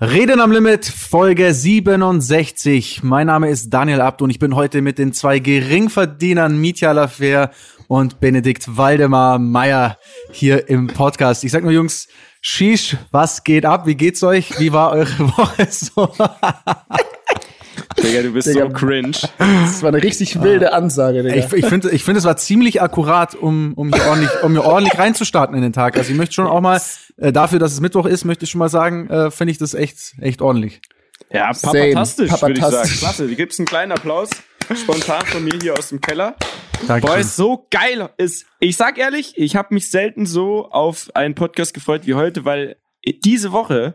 Reden am Limit, Folge 67. Mein Name ist Daniel Abt und ich bin heute mit den zwei Geringverdienern Mitya Lafer und Benedikt Waldemar Meyer hier im Podcast. Ich sag nur, Jungs, Shish, was geht ab? Wie geht's euch? Wie war eure Woche so? Digga, du bist Digga, so cringe. Das war eine richtig wilde Ansage, Digga. Ich, ich finde, ich finde, es war ziemlich akkurat, um, um, hier ordentlich, um hier ordentlich reinzustarten in den Tag. Also ich möchte schon auch mal, äh, dafür, dass es Mittwoch ist, möchte ich schon mal sagen, äh, finde ich das echt, echt ordentlich. Ja, papatastisch, würde ich sagen. Klasse, die gibt's einen kleinen Applaus. Spontan von mir hier aus dem Keller. Danke. Boah, ist so geil. Ist, ich sag ehrlich, ich habe mich selten so auf einen Podcast gefreut wie heute, weil diese Woche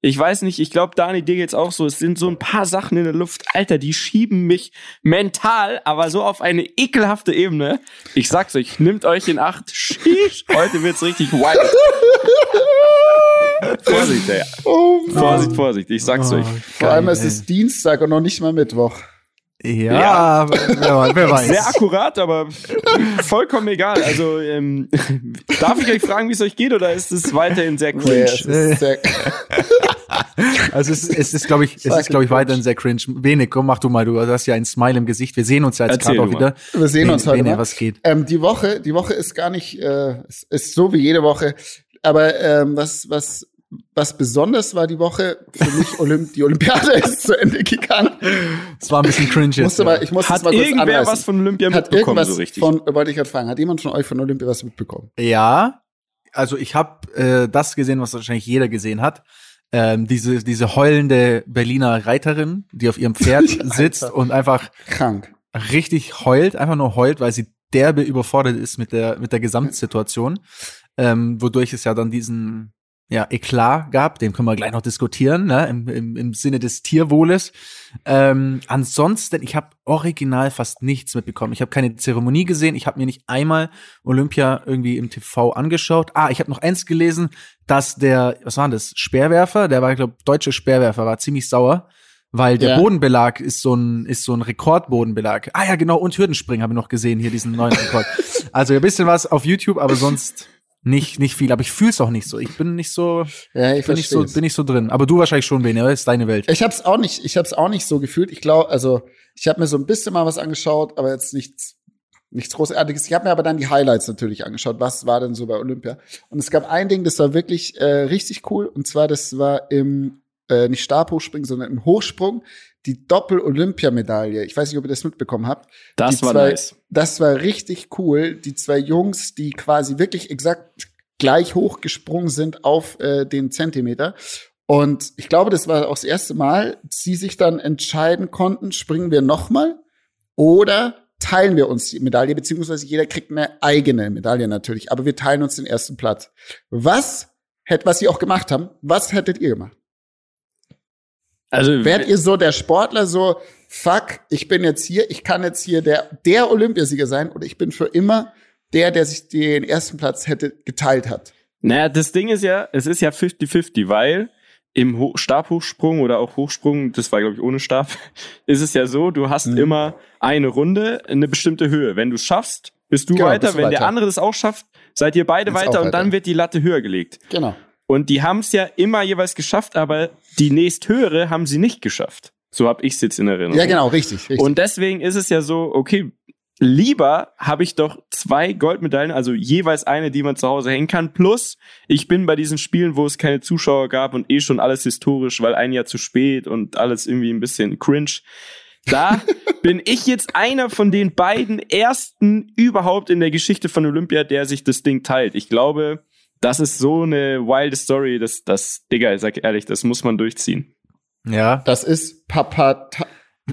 ich weiß nicht, ich glaube, Dani, dir geht's auch so. Es sind so ein paar Sachen in der Luft. Alter, die schieben mich mental, aber so auf eine ekelhafte Ebene. Ich sag's euch, nimmt euch in Acht. Schieß, heute wird's richtig wild. Vorsicht, ey. Oh Vorsicht, Vorsicht, ich sag's oh, euch. Vor allem, es ist Dienstag und noch nicht mal Mittwoch. Ja, ja. Wer, wer, weiß. Sehr akkurat, aber vollkommen egal. Also, ähm, darf ich euch fragen, wie es euch geht, oder ist es weiterhin sehr cringe? Nee, sehr also es, es ist, glaube ich, es ist, glaube ich, weiterhin sehr cringe. Wenig, komm, mach du mal, du hast ja ein Smile im Gesicht. Wir sehen uns ja jetzt gerade auch wieder. Wir sehen uns heute. Was geht? Ähm, die Woche, die Woche ist gar nicht, äh, ist so wie jede Woche. Aber ähm, was, was was besonders war die Woche für mich, Olymp die Olympiade ist zu Ende gegangen. Es war ein bisschen cringe. Jetzt, musste ja. mal, ich muss Hat mal kurz irgendwer anreißen. was von Olympia hat mitbekommen, so richtig? Von, wollte ich gerade fragen, hat jemand von euch von Olympia was mitbekommen? Ja, also ich habe äh, das gesehen, was wahrscheinlich jeder gesehen hat. Ähm, diese, diese heulende Berliner Reiterin, die auf ihrem Pferd sitzt und einfach krank richtig heult, einfach nur heult, weil sie derbe überfordert ist mit der, mit der Gesamtsituation. Ähm, wodurch es ja dann diesen ja, Eklat gab, den können wir gleich noch diskutieren, ne, im, im, im Sinne des Tierwohles. Ähm, ansonsten, ich habe original fast nichts mitbekommen. Ich habe keine Zeremonie gesehen, ich habe mir nicht einmal Olympia irgendwie im TV angeschaut. Ah, ich habe noch eins gelesen, dass der, was war das, Speerwerfer, der war, ich glaube, deutsche Speerwerfer, war ziemlich sauer, weil der ja. Bodenbelag ist so ein ist so ein Rekordbodenbelag. Ah ja, genau, und Hürdenspringen habe ich noch gesehen, hier diesen neuen Rekord. also ein bisschen was auf YouTube, aber sonst nicht, nicht viel, aber ich fühle es auch nicht so. Ich bin nicht so, ja, ich bin nicht so, bin nicht so drin. Aber du wahrscheinlich schon, das ist deine Welt. Ich hab's auch nicht, ich hab's auch nicht so gefühlt. Ich glaube, also ich habe mir so ein bisschen mal was angeschaut, aber jetzt nichts, nichts Großartiges. Ich habe mir aber dann die Highlights natürlich angeschaut. Was war denn so bei Olympia? Und es gab ein Ding, das war wirklich äh, richtig cool. Und zwar, das war im äh, nicht Stabhochspringen, sondern im Hochsprung die Doppel-Olympiamedaille. Ich weiß nicht, ob ihr das mitbekommen habt. Das die war zwei, nice. Das war richtig cool. Die zwei Jungs, die quasi wirklich exakt gleich hoch gesprungen sind auf äh, den Zentimeter. Und ich glaube, das war auch das erste Mal, sie sich dann entscheiden konnten, springen wir nochmal oder teilen wir uns die Medaille, beziehungsweise jeder kriegt eine eigene Medaille natürlich, aber wir teilen uns den ersten Platz. Was hätte, was sie auch gemacht haben, was hättet ihr gemacht? Also wärt ihr so der Sportler so, fuck, ich bin jetzt hier, ich kann jetzt hier der, der Olympiasieger sein oder ich bin für immer der, der sich den ersten Platz hätte geteilt hat? Naja, das Ding ist ja, es ist ja 50-50, weil im Ho Stabhochsprung oder auch Hochsprung, das war glaube ich ohne Stab, ist es ja so, du hast mhm. immer eine Runde, eine bestimmte Höhe. Wenn du es schaffst, bist du genau, weiter. Bist du Wenn weiter. der andere das auch schafft, seid ihr beide weiter, weiter und dann wird die Latte höher gelegt. Genau. Und die haben es ja immer jeweils geschafft, aber die nächsthöhere haben sie nicht geschafft. So habe ich es jetzt in Erinnerung. Ja, genau, richtig, richtig. Und deswegen ist es ja so, okay, lieber habe ich doch zwei Goldmedaillen, also jeweils eine, die man zu Hause hängen kann. Plus, ich bin bei diesen Spielen, wo es keine Zuschauer gab und eh schon alles historisch, weil ein Jahr zu spät und alles irgendwie ein bisschen cringe. Da bin ich jetzt einer von den beiden ersten überhaupt in der Geschichte von Olympia, der sich das Ding teilt. Ich glaube, das ist so eine wilde Story, dass das, Digga, ich sag ehrlich, das muss man durchziehen. Ja. Das ist Papa.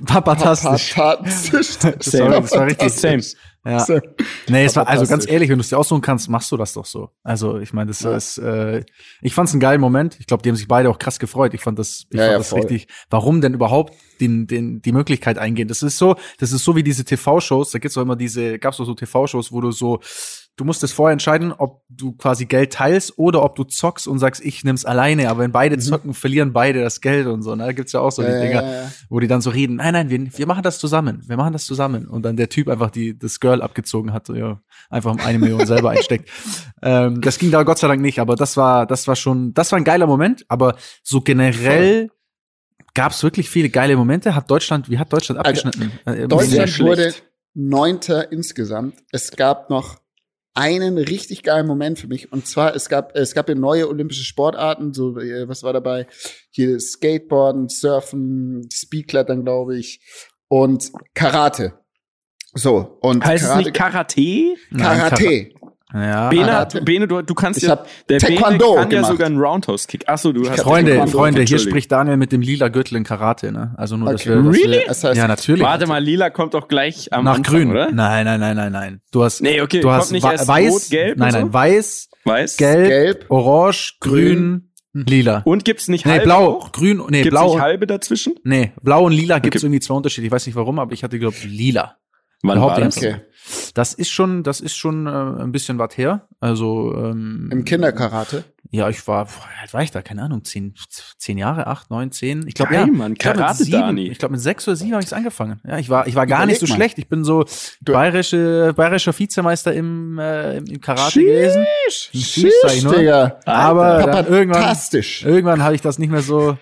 Papatastisch. Papatastisch. das, war, das war richtig same. Ja. Same. Nee, es war, also ganz ehrlich, wenn du es dir aussuchen kannst, machst du das doch so. Also, ich meine, das ja. ist, äh, ich fand's einen geilen Moment. Ich glaube, die haben sich beide auch krass gefreut. Ich fand das, ich ja, fand ja, das voll. richtig. Warum denn überhaupt den, den, die Möglichkeit eingehen? Das ist so, das ist so wie diese TV-Shows. Da gibt's auch immer diese, gab's auch so TV-Shows, wo du so, du musst es vorher entscheiden, ob du quasi Geld teilst oder ob du zockst und sagst, ich nimm's alleine. Aber wenn beide Mhm. zocken, verlieren beide das Geld und so. Ne? Da gibt's ja auch so die Dinger, wo die dann so reden, nein, nein, wir, wir machen das zusammen. Wir machen das zusammen. Und dann der Typ einfach die, das Girl abgezogen hat, ja, einfach um eine Million selber einsteckt. Ähm, das ging da Gott sei Dank nicht, aber das war, das war schon, das war ein geiler Moment. Aber so generell gab's wirklich viele geile Momente. Hat Deutschland, wie hat Deutschland Alter, abgeschnitten? Sehr Deutschland wurde Neunter insgesamt. Es gab noch einen richtig geilen Moment für mich. Und zwar, es gab, es gab ja neue olympische Sportarten, so, äh, was war dabei? Hier Skateboarden, Surfen, Speedklettern, glaube ich, und Karate. So, und Heißt es Karate, nicht Karate? Nein, Karate. Ja, Bene, hat- Bene du, du kannst Ich ja, hab der Taekwondo Bene kann ja gemacht. sogar einen Roundhouse-Kick. Achso, du hast hab Freunde, Taekwondo, Freunde, hier spricht Daniel mit dem lila Gürtel in Karate, ne? Also nur, dass Okay. wir, dass Really? wir Das heißt, ja, natürlich. Warte mal, lila kommt doch gleich am nach Anfang, grün. oder? Nein, nein, nein, nein, nein. Du hast, Nee, okay, du hast weiß, rot, gelb nein, nein, so? weiß, Weiß? gelb, Gelb, orange, grün, lila. Und gibt's nicht nee, halbe blau, auch? grün, nee, Gibt's blau. nicht halbe dazwischen? Nee, blau und lila gibt's Okay. irgendwie zwei Unterschiede. Ich weiß nicht warum, aber ich hatte glaube lila. Wann war das? okay. Das ist schon, das ist schon äh, ein bisschen was her. Also ähm, Im Kinderkarate. Ja, ich war, boah, wie alt war ich da? Keine Ahnung, zehn, zehn Jahre, acht, neun, zehn. Ich glaube ja. Mann, Ich glaub, Karate, sieben-. Ich glaube mit sechs oder sieben habe ich es angefangen. Ja, ich war, ich war gar Überleg nicht so mal. schlecht. Ich bin so Du- bayerische, bayerischer Vizemeister im, äh, im, Karate gewesen. Sheesh, sag ich nur. Digga. Aber dann irgendwann, fantastisch. irgendwann habe ich das nicht mehr so,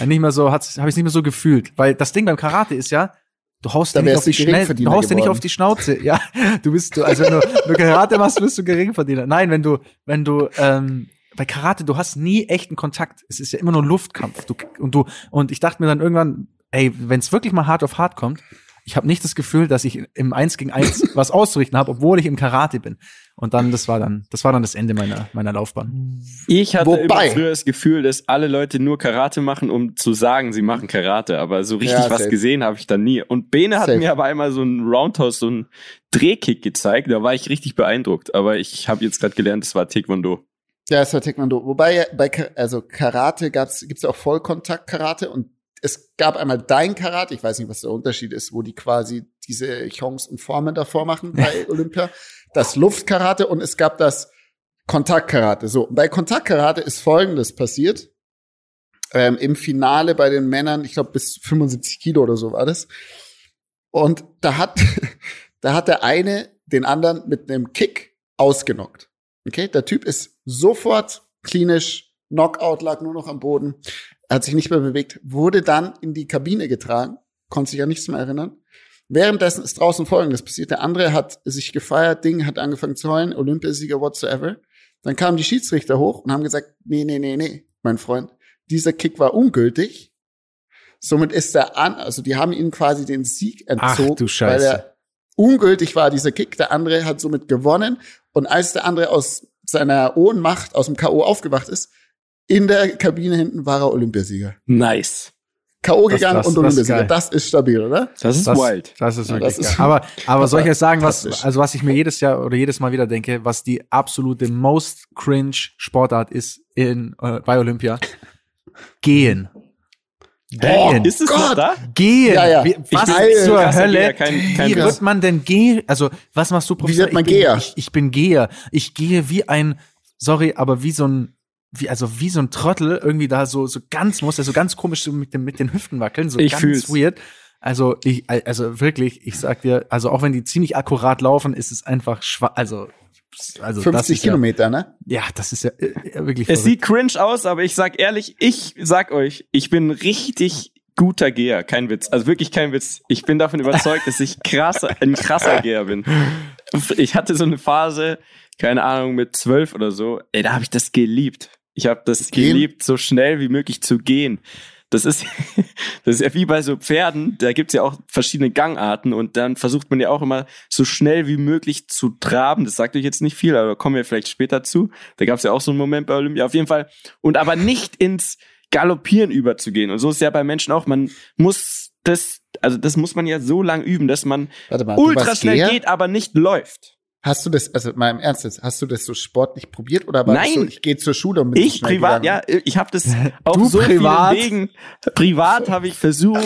äh, nicht mehr so, habe ich es nicht mehr so gefühlt. Weil das Ding beim Karate ist ja, du haust dir nicht auf die Schnell, du haust dir nicht auf die Schnauze. Ja, du bist, du, also wenn du, wenn du Karate machst, bist du Geringverdiener. Nein, wenn du, wenn du, ähm, bei Karate, du hast nie echten Kontakt. Es ist ja immer nur Luftkampf. Du, und du, und ich dachte mir dann irgendwann, ey, wenn es wirklich mal hart auf hart kommt, ich habe nicht das Gefühl, dass ich im Eins gegen Eins was auszurichten habe, obwohl ich im Karate bin. Und dann, das war dann, das war dann das Ende meiner, meiner Laufbahn. Ich hatte Wobei- immer früher das Gefühl, dass alle Leute nur Karate machen, um zu sagen, sie machen Karate. Aber so richtig Ja, was safe. gesehen habe ich dann nie. Und Bene hat Safe. mir aber einmal so einen Roundhouse, so einen Drehkick gezeigt. Da war ich richtig beeindruckt. Aber ich habe jetzt gerade gelernt, das war Taekwondo. Ja, es war Taekwondo. Wobei, bei also Karate gab's, gibt's auch Vollkontakt-Karate und es gab einmal dein Karate, ich weiß nicht, was der Unterschied ist, wo die quasi diese Chance und Formen davor machen bei Olympia. Das Luftkarate und es gab das Kontaktkarate. So, bei Kontaktkarate ist Folgendes passiert. Ähm, Im Finale bei den Männern, ich glaube bis 75 Kilo oder so war das. Und da hat, da hat der eine den anderen mit einem Kick ausgenockt. Okay, der Typ ist sofort klinisch, Knockout lag nur noch am Boden, er hat sich nicht mehr bewegt, wurde dann in die Kabine getragen, konnte sich an nichts mehr erinnern. Währenddessen ist draußen Folgendes passiert. Der andere hat sich gefeiert, Ding, hat angefangen zu heulen, Olympiasieger whatsoever. Dann kamen die Schiedsrichter hoch und haben gesagt, nee, nee, nee, nee, mein Freund, dieser Kick war ungültig. Somit ist er an, also die haben ihm quasi den Sieg Ach, entzogen, du Scheiße. weil er ungültig war, dieser Kick. Der andere hat somit gewonnen. Und als der andere aus seiner Ohnmacht, aus dem K.O. aufgewacht ist, in der Kabine hinten war er Olympiasieger. Nice. K.O. Das- gegangen das- und das Olympiasieger. geil. Das ist stabil, oder? Das ist das, wild. Das ist Ja, wirklich das ist- geil. Aber, aber soll ich jetzt sagen, was, also was ich mir jedes Jahr oder jedes Mal wieder denke, was die absolute most cringe Sportart ist in, äh, bei Olympia? Gehen. Gehen. Ist es noch Gott. da? Gehen. Ja, ja. Wie, Ich was bin zur krasser Hölle? Geher, kein- kein wie wird man denn gehen? Also, was machst du, Professor? wird man ich bin, Geher? Ich, ich bin Geher. Ich gehe wie ein, sorry, aber wie so ein, wie, also wie so ein Trottel irgendwie da so, so ganz muss, er so ganz komisch so mit, dem, mit den Hüften wackeln, so Ich ganz fühl's. weird. Also, ich, also wirklich, ich sag dir, also auch wenn die ziemlich akkurat laufen, ist es einfach schwach, also, also das 50 ist ja, Kilometer, ne? ja, das ist ja äh, äh, wirklich Es verrückt. sieht cringe aus, aber ich sag ehrlich, ich sag euch, ich bin richtig guter Geher. Kein Witz. Also wirklich kein Witz. Ich bin davon überzeugt, dass ich krasser, ein krasser Geher bin. Ich hatte so eine Phase, keine Ahnung, mit zwölf oder so. Ey, da habe ich das geliebt. Ich habe das Gehen? geliebt, so schnell wie möglich zu gehen. Das ist, das ist ja wie bei so Pferden, da gibt's ja auch verschiedene Gangarten und dann versucht man ja auch immer so schnell wie möglich zu traben. Das sagt euch jetzt nicht viel, aber kommen wir vielleicht später zu. Da gab's ja auch so einen Moment bei Olympia. Auf jeden Fall. Und aber nicht ins Galoppieren überzugehen. Und so ist ja bei Menschen auch. Man muss das, also das muss man ja so lang üben, dass man mal, ultra schnell Geher? geht, aber nicht läuft. Hast du das, also mal im Ernst jetzt, hast du das so sportlich probiert oder war das Nein. so, ich gehe zur Schule und bin so Ich privat, gegangen? ja, ich habe das auf Du so privat? vielen Wegen. Privat habe ich versucht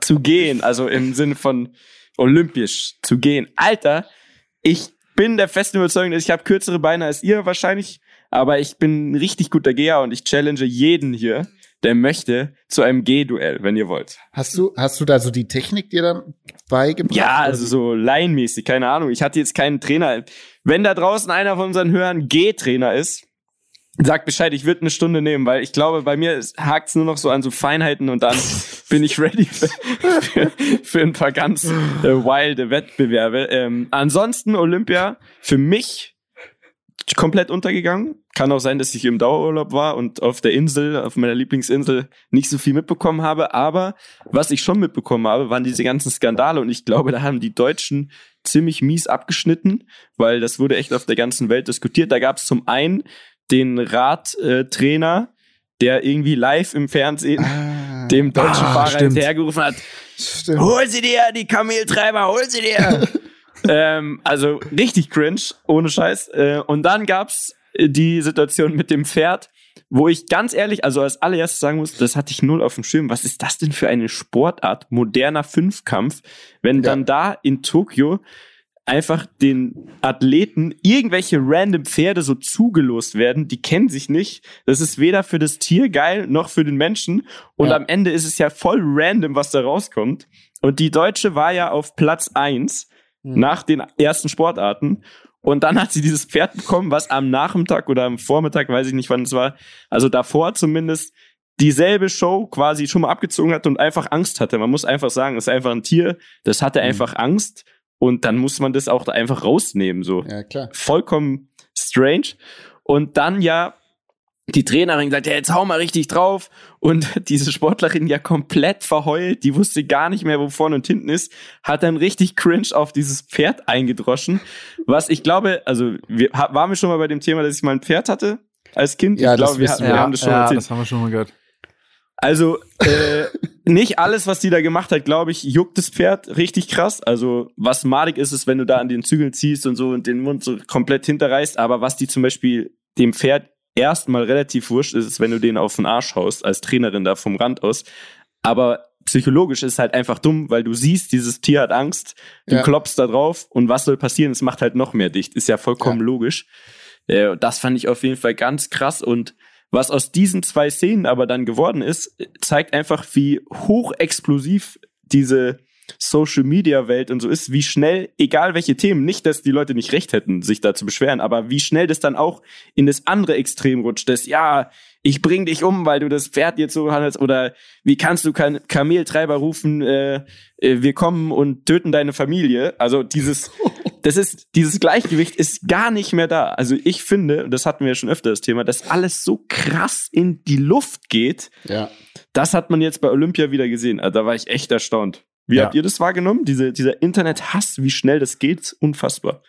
zu gehen, also im Sinne von olympisch zu gehen. Alter, ich bin der festen Überzeugung, dass ich habe kürzere Beine als ihr wahrscheinlich, aber ich bin ein richtig guter Geher und ich challenge jeden hier, der möchte, zu einem G-Duell, wenn ihr wollt. Hast du, hast du da so die Technik dir dann beigebracht? Ja, also so laienmäßig, keine Ahnung. Ich hatte jetzt keinen Trainer. Wenn da draußen einer von unseren Hörern G-Trainer ist, Sag Bescheid, ich würde eine Stunde nehmen, weil ich glaube, bei mir hakt's nur noch so an so Feinheiten und dann bin ich ready für, für, für ein paar ganz äh, wilde Wettbewerbe. Ähm, ansonsten Olympia für mich komplett untergegangen. Kann auch sein, dass ich im Dauerurlaub war und auf der Insel, auf meiner Lieblingsinsel, nicht so viel mitbekommen habe. Aber was ich schon mitbekommen habe, waren diese ganzen Skandale und ich glaube, da haben die Deutschen ziemlich mies abgeschnitten, weil das wurde echt auf der ganzen Welt diskutiert. Da gab es zum einen den Radtrainer, der irgendwie live im Fernsehen Ah. dem deutschen Ah, Fahrer stimmt. hinterhergerufen hat, Stimmt. hol sie dir, die Kameltreiber, hol sie dir. ähm, also richtig cringe, ohne Scheiß. Äh, und dann gab's äh, die Situation mit dem Pferd, wo ich ganz ehrlich, also als allererstes sagen muss, das hatte ich null auf dem Schirm. Was ist das denn für eine Sportart, moderner Fünfkampf, wenn Ja. dann da in Tokio einfach den Athleten irgendwelche random Pferde so zugelost werden, die kennen sich nicht. Das ist weder für das Tier geil noch für den Menschen. Und Ja. am Ende ist es ja voll random, was da rauskommt. Und die Deutsche war ja auf Platz eins Hm. nach den ersten Sportarten. Und dann hat sie dieses Pferd bekommen, was am Nachmittag oder am Vormittag, weiß ich nicht wann es war, also davor zumindest, dieselbe Show quasi schon mal abgezogen hat und einfach Angst hatte. Man muss einfach sagen, es ist einfach ein Tier, das hatte Mhm. einfach Angst und dann muss man das auch da einfach rausnehmen, so. Ja, klar. Vollkommen strange. Und dann ja die Trainerin gesagt, ja, jetzt hau mal richtig drauf. Und diese Sportlerin ja komplett verheult, die wusste gar nicht mehr, wo vorne und hinten ist, hat dann richtig cringe auf dieses Pferd eingedroschen. Was ich glaube, also wir waren wir schon mal bei dem Thema, dass ich mal ein Pferd hatte als Kind. Ja, ich glaube, wir, wir wir. haben das schon ja, erzählt. das haben wir schon mal gehört. Also äh, nicht alles, was die da gemacht hat, glaube ich, juckt das Pferd richtig krass. Also was madig ist, ist, wenn du da an den Zügeln ziehst und so und den Mund so komplett hinterreißt. Aber was die zum Beispiel dem Pferd erstmal relativ wurscht ist, wenn du den auf den Arsch haust, als Trainerin da vom Rand aus. Aber psychologisch ist halt einfach dumm, weil du siehst, dieses Tier hat Angst, du Ja. klopfst da drauf und was soll passieren? Es macht halt noch mehr dicht. Ist ja vollkommen logisch. Äh, das fand ich auf jeden Fall ganz krass und was aus diesen zwei Szenen aber dann geworden ist, zeigt einfach, wie hochexplosiv diese Social Media Welt und so ist, wie schnell, egal welche Themen, nicht, dass die Leute nicht recht hätten, sich da zu beschweren, aber wie schnell das dann auch in das andere Extrem rutscht, das, ja, ich bring dich um, weil du das Pferd jetzt so handelst, oder wie kannst du kein Kameltreiber rufen, äh, äh, wir kommen und töten deine Familie. Also dieses, das ist, dieses Gleichgewicht ist gar nicht mehr da. Also ich finde, und das hatten wir ja schon öfter das Thema, dass alles so krass in die Luft geht, Ja. das hat man jetzt bei Olympia wieder gesehen. Also da war ich echt erstaunt. Wie Ja. habt ihr das wahrgenommen? Diese, dieser Internethass, wie schnell das geht, unfassbar.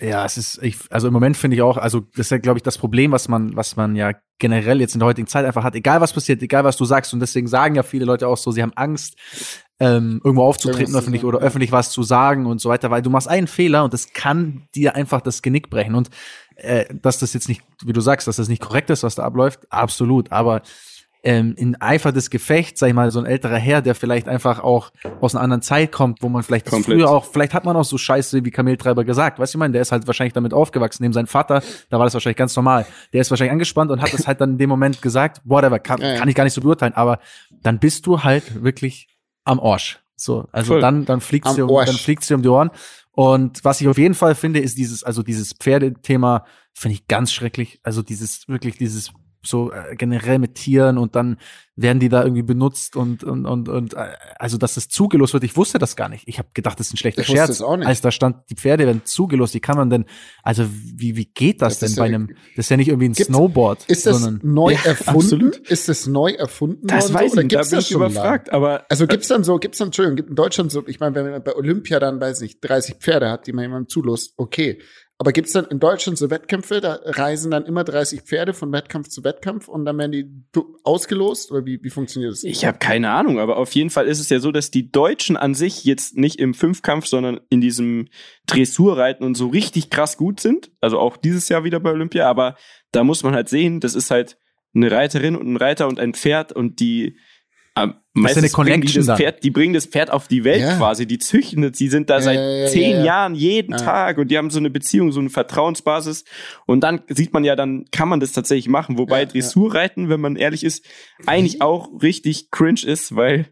Ja, es ist, ich, also im Moment finde ich auch, also das ist ja, glaube ich, das Problem, was man, was man ja generell jetzt in der heutigen Zeit einfach hat, egal was passiert, egal was du sagst. Und deswegen sagen ja viele Leute auch so, sie haben Angst, ähm, irgendwo aufzutreten öffentlich oder öffentlich was zu sagen und so weiter, weil du machst einen Fehler und das kann dir einfach das Genick brechen. Und äh, dass das jetzt nicht, wie du sagst, dass das nicht korrekt ist, was da abläuft, absolut. Aber ähm, in Eifer des Gefechts, sag ich mal, so ein älterer Herr, der vielleicht einfach auch aus einer anderen Zeit kommt, wo man vielleicht früher auch, vielleicht hat man auch so Scheiße wie Kameltreiber gesagt, weißt du, ich meine, der ist halt wahrscheinlich damit aufgewachsen, neben seinem Vater, da war das wahrscheinlich ganz normal. Der ist wahrscheinlich angespannt und hat das halt dann in dem Moment gesagt, whatever, kann, Ja, ja. kann ich gar nicht so beurteilen, aber dann bist du halt wirklich am Arsch. So, also Voll. dann, dann fliegt's Am dir um, dann fliegt's dir um die Ohren. Und was ich auf jeden Fall finde, ist dieses, also dieses Pferdethema finde ich ganz schrecklich. Also dieses, wirklich dieses so äh, generell mit Tieren und dann werden die da irgendwie benutzt und und und, und äh, also dass das zugelost wird. Ich wusste das gar nicht. Ich habe gedacht, das ist ein schlechter Ich wusste Scherz. es auch nicht. Als da stand, die Pferde werden zugelost. Wie kann man denn? Also wie wie geht das, Das denn bei ja- einem? Das ist ja nicht irgendwie ein Gibt's- Snowboard, Ist das sondern neu Ja, erfunden? absolut. Ist das neu erfunden Das worden? weiß so? Oder ich nicht, da gibt's bin das ich überfragt, aber Also gibt's dann so, gibt's dann, Entschuldigung, gibt in Deutschland so, ich meine, wenn man bei Olympia dann, weiß nicht, 30 Pferde hat, die man jemandem zulost, okay. Aber gibt's dann in Deutschland so Wettkämpfe, da reisen dann immer 30 Pferde von Wettkampf zu Wettkampf und dann werden die ausgelost? Oder wie, wie funktioniert das? Ich habe keine Ahnung, aber auf jeden Fall ist es ja so, dass die Deutschen an sich jetzt nicht im Fünfkampf, sondern in diesem Dressurreiten und so richtig krass gut sind. Also auch dieses Jahr wieder bei Olympia. Aber da muss man halt sehen, das ist halt eine Reiterin und ein Reiter und ein Pferd und die Ähm, meistens eine bringen die, Connection das dann. Pferd, die bringen das Pferd auf die Welt Ja. quasi, die züchten es, die sind da Ja, seit ja, zehn ja, ja. Jahren jeden Ja. Tag und die haben so eine Beziehung, so eine Vertrauensbasis und dann sieht man ja, dann kann man das tatsächlich machen, wobei. Dressurreiten, wenn man ehrlich ist, eigentlich auch richtig cringe ist, weil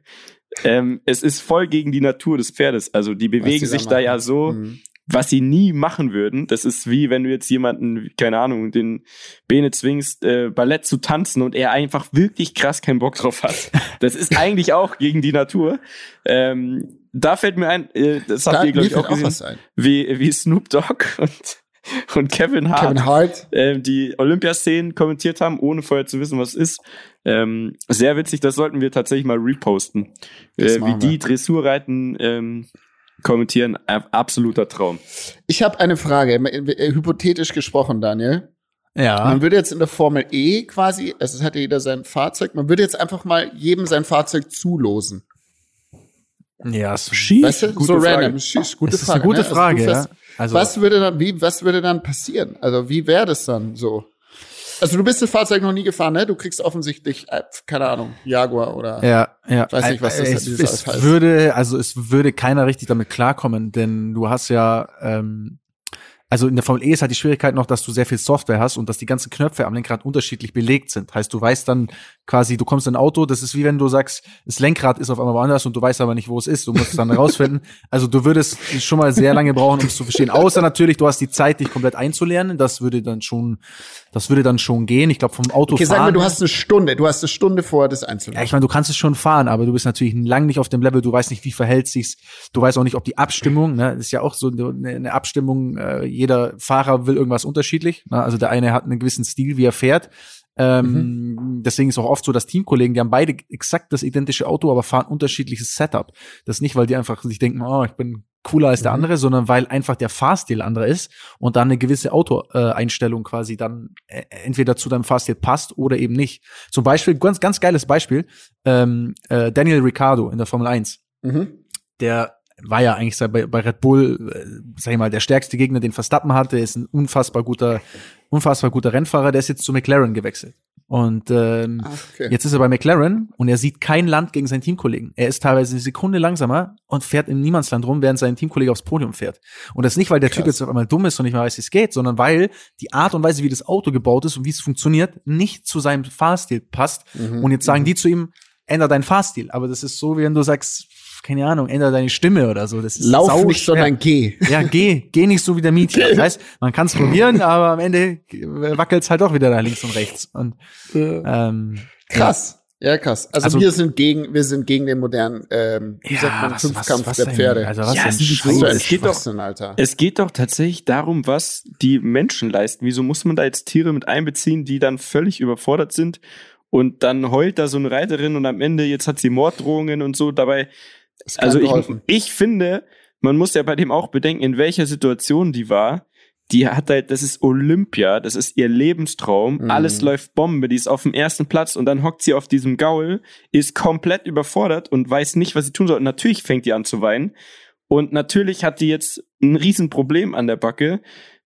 ähm, es ist voll gegen die Natur des Pferdes, also die bewegen die sich da ja so, Mhm. Was sie nie machen würden. Das ist wie wenn du jetzt jemanden, keine Ahnung, den Bene zwingst, äh, Ballett zu tanzen und er einfach wirklich krass keinen Bock drauf hat. Das ist eigentlich auch gegen die Natur. Ähm, da fällt mir ein, äh, das Da, habt ihr, glaube ich, auch auch gesehen, ein. wie, wie Snoop Dogg und, und Kevin Hart Kevin Hart. ähm, die Olympiaszenen kommentiert haben, ohne vorher zu wissen, was es ist. Ähm, sehr witzig, das sollten wir tatsächlich mal reposten. Äh, wie die Dressurreiten ähm, kommentieren, äh, absoluter Traum. Ich habe eine Frage, äh, hypothetisch gesprochen, Daniel. Ja. Man würde jetzt in der Formel E quasi, also es hat ja jeder sein Fahrzeug, man würde jetzt einfach mal jedem sein Fahrzeug zulosen. Ja, es, Weißt du, Gute so Frage. random. Schieß, gute das ist Frage. eine gute ne? Also Frage, du ja. fährst- Also, was würde dann, wie, was würde dann passieren? Also wie wäre das dann so? Also du bist das Fahrzeug noch nie gefahren, ne? Du kriegst offensichtlich, äh, keine Ahnung, Jaguar oder. ja, ja. Weiß nicht, was das es, dieses es heißt. würde, also es würde keiner richtig damit klarkommen, denn du hast ja, ähm, also in der Formel E ist halt die Schwierigkeit noch, dass du sehr viel Software hast und dass die ganzen Knöpfe am Lenkrad unterschiedlich belegt sind. Heißt, du weißt dann quasi, du kommst in ein Auto, das ist wie wenn du sagst, das Lenkrad ist auf einmal woanders und du weißt aber nicht, wo es ist. Du musst es dann rausfinden. Also du würdest schon mal sehr lange brauchen, um es zu verstehen. Außer natürlich, du hast die Zeit, dich komplett einzulernen. Das würde dann schon, das würde dann schon gehen. Ich glaube, vom Auto Okay, sag mal, du hast eine Stunde, du hast eine Stunde vor das ja, einzulernen. ich meine, du kannst es schon fahren, aber du bist natürlich lang nicht auf dem Level. Du weißt nicht, wie verhält sich's. Du weißt auch nicht, ob die Abstimmung, ne, das ist ja auch so eine, eine Abstimmung. Äh, jeder Fahrer will irgendwas unterschiedlich. Ne? Also der eine hat einen gewissen Stil, wie er fährt. Ähm, Deswegen ist auch oft so, dass Teamkollegen, die haben beide exakt das identische Auto, aber fahren unterschiedliches Setup. Das ist nicht, weil die einfach sich denken, oh, ich bin cooler als der Mhm. andere, sondern weil einfach der Fahrstil anderer ist und dann eine gewisse Auto-Einstellung quasi dann äh, entweder zu deinem Fahrstil passt oder eben nicht. Zum Beispiel, ganz, ganz geiles Beispiel, ähm, äh, Daniel Ricciardo in der Formel 1. Mhm. Der war ja eigentlich bei, bei Red Bull, äh, sag ich mal, der stärkste Gegner, den Verstappen hatte, ist ein unfassbar guter, unfassbar guter Rennfahrer, der ist jetzt zu McLaren gewechselt. Und ähm, Ah, okay. Jetzt ist er bei McLaren und er sieht kein Land gegen seinen Teamkollegen. Er ist teilweise eine Sekunde langsamer und fährt im Niemandsland rum, während sein Teamkollege aufs Podium fährt. Und das nicht, weil der Typ Krass. jetzt auf einmal dumm ist und nicht mehr weiß, wie es geht, sondern weil die Art und Weise, wie das Auto gebaut ist und wie es funktioniert, nicht zu seinem Fahrstil passt. Mhm. Und jetzt sagen die zu ihm, änder deinen Fahrstil. Aber das ist so, wie wenn du sagst, keine Ahnung, änder deine Stimme oder so. Das ist Lauf sau nicht, schwer. sondern geh. Ja, geh, geh nicht so wie der Mietje. Weißt, man kann es probieren, aber am Ende wackelt's halt auch wieder nach links und rechts. Und ähm, Krass. Ja, krass. Also, Also- wir sind gegen, wir sind gegen den modernen, ähm, wie Ja, sagt man, was- Fünfkampf was- was der denn? Pferde. Also was Ja, denn Scheiße? so, ein es geht doch- Schwachsinn, Alter. Es geht doch tatsächlich darum, was die Menschen leisten. Wieso muss man da jetzt Tiere mit einbeziehen, die dann völlig überfordert sind? Und dann heult da so eine Reiterin und am Ende jetzt hat sie Morddrohungen und so. Dabei, Das also ich, geholfen. ich finde, man muss ja bei dem auch bedenken, in welcher Situation die war. Die hat halt, das ist Olympia, das ist ihr Lebenstraum, Mhm. alles läuft Bombe, die ist auf dem ersten Platz und dann hockt sie auf diesem Gaul, ist komplett überfordert und weiß nicht, was sie tun soll. Und natürlich fängt die an zu weinen. Und natürlich hat die jetzt ein Riesenproblem an der Backe.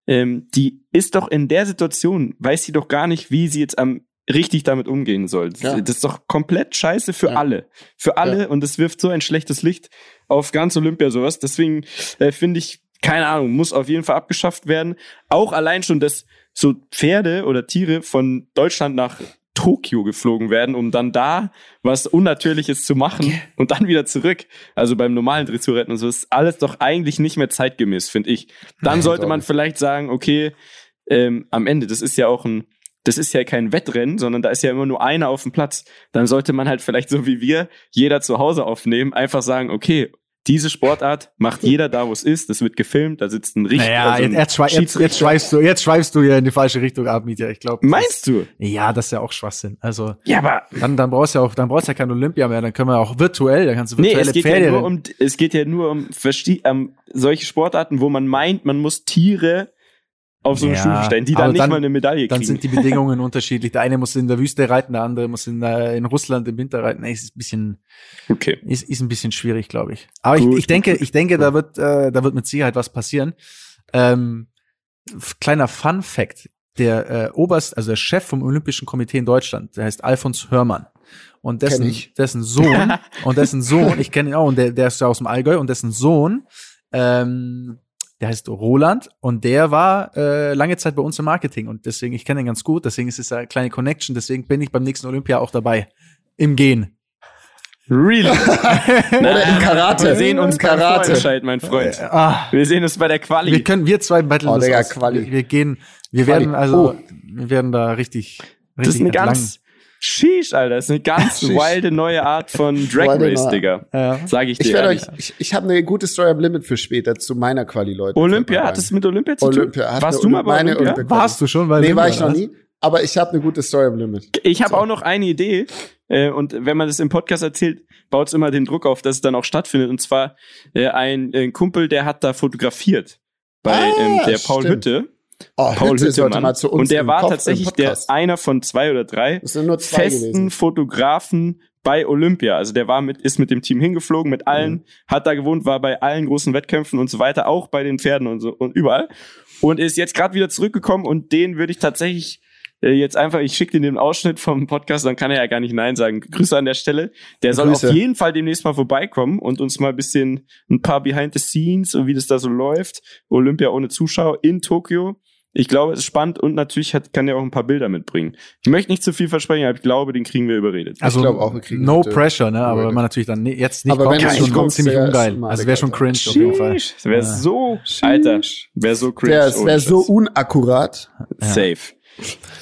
Ähm, die ist doch in der Situation, weiß sie doch gar nicht, wie sie jetzt am richtig damit umgehen soll. Ja. Das ist doch komplett scheiße für Ja. alle. Für alle Ja. und es wirft so ein schlechtes Licht auf ganz Olympia sowas. Deswegen äh, finde ich, keine Ahnung, muss auf jeden Fall abgeschafft werden. Auch allein schon, dass so Pferde oder Tiere von Deutschland nach Tokio geflogen werden, um dann da was Unnatürliches zu machen und dann wieder zurück. Also beim normalen Dressurreiten und so ist alles doch eigentlich nicht mehr zeitgemäß, finde ich. Dann Nein, sollte man ich. vielleicht sagen, okay, ähm, am Ende, das ist ja auch ein, das ist ja kein Wettrennen, sondern da ist ja immer nur einer auf dem Platz. Dann sollte man halt vielleicht so wie wir jeder zu Hause aufnehmen, einfach sagen, okay, diese Sportart macht jeder da, wo es ist. Das wird gefilmt, da sitzt ein Richter. Naja, also ein jetzt, jetzt, jetzt, schweifst du, jetzt schweifst du ja in die falsche Richtung ab, Mietja. Ich glaube. Meinst du? Ja, das ist ja auch Schwachsinn. Also, Ja, aber dann, dann brauchst du ja auch, dann brauchst du ja kein Olympia mehr, dann können wir auch virtuell, dann kannst du nee, virtuelle es geht Pferde. ja nur um, es geht ja nur um verste ähm, solche Sportarten, wo man meint, man muss Tiere auf so eine Ja, stellen, die aber dann nicht dann- mal eine Medaille dann kriegen. sind die Bedingungen unterschiedlich. Der eine muss in der Wüste reiten, der andere muss in, äh, in Russland im Winter reiten. Nee, ist ein bisschen, okay. ist, ist ein bisschen schwierig, glaube ich. Aber ich, Gut, ich denke, gut, ich denke, da wird, äh, da wird mit Sicherheit was passieren. Ähm, kleiner Fun Fact. Der äh, Oberst, also der Chef vom Olympischen Komitee in Deutschland, der heißt Alfons Hörmann. und dessen, ich. dessen Sohn, und dessen Sohn, ich kenne ihn auch, und der, der ist ja aus dem Allgäu, und dessen Sohn, ähm, der heißt Roland, und der war äh, lange Zeit bei uns im Marketing, und deswegen, ich kenne ihn ganz gut, deswegen ist es eine kleine Connection, deswegen bin ich beim nächsten Olympia auch dabei. Im Gehen. Really? Oder im Karate. Wir sehen uns Karate. Vorentscheid, mein Freund. Ah, Wir sehen uns bei der Quali. wir können, wir zwei battle Oh, das Digga. Quali. Wir, wir gehen, wir Quali. werden also, Oh. wir werden da richtig, richtig das ist eine entlang. ganz Sheesh, Alter. Das ist eine ganz Sheesh. wilde neue Art von Drag Race, Digga. Ja. Sag ich dir. Ich werde ehrlich. euch, ich, ich habe eine gute Story am Limit für später zu meiner Quali, Leute. Olympia, Fällt mir hat es ein. mit Olympia zu Olympia. tun? Warst du mal bei Olympia? Olympia- Warst du schon? Weil Nee, war ich noch nie. Aber ich habe eine gute Story am Limit. Ich habe auch noch eine Idee. Äh, und wenn man das im Podcast erzählt, baut es immer den Druck auf, dass es dann auch stattfindet. Und zwar äh, ein, ein Kumpel, der hat da fotografiert bei Ah, ähm, der Paul stimmt. Hütte. Oh, Paul Hütte Hüttemann. mal zu uns und der war Kopf- tatsächlich der einer von zwei oder drei zwei festen gewesen. Fotografen bei Olympia. Also der war mit, ist mit dem Team hingeflogen, mit allen, Mhm. hat da gewohnt, war bei allen großen Wettkämpfen und so weiter, auch bei den Pferden und so und überall. Und ist jetzt gerade wieder zurückgekommen und den würde ich tatsächlich äh, jetzt einfach, ich schicke dir den Ausschnitt vom Podcast, dann kann er ja gar nicht Nein sagen. Grüße an der Stelle. Der soll Grüße. auf jeden Fall demnächst mal vorbeikommen und uns mal ein bisschen ein paar Behind the Scenes und wie das da so läuft. Olympia ohne Zuschauer in Tokio. Ich glaube, es ist spannend und natürlich hat, kann er auch ein paar Bilder mitbringen. Ich möchte nicht zu viel versprechen, aber ich glaube, den kriegen wir überredet. Also, glaub auch, wir kriegen no pressure, ne? Aber wenn man natürlich dann ne- jetzt nicht Aber kommt, wenn ist schon kommst, ziemlich ungeil. Also wäre schon cringe auf jeden Fall. Das wäre Ja. so, Alter, wäre so cringe. Es ohne wäre so unakkurat. safe.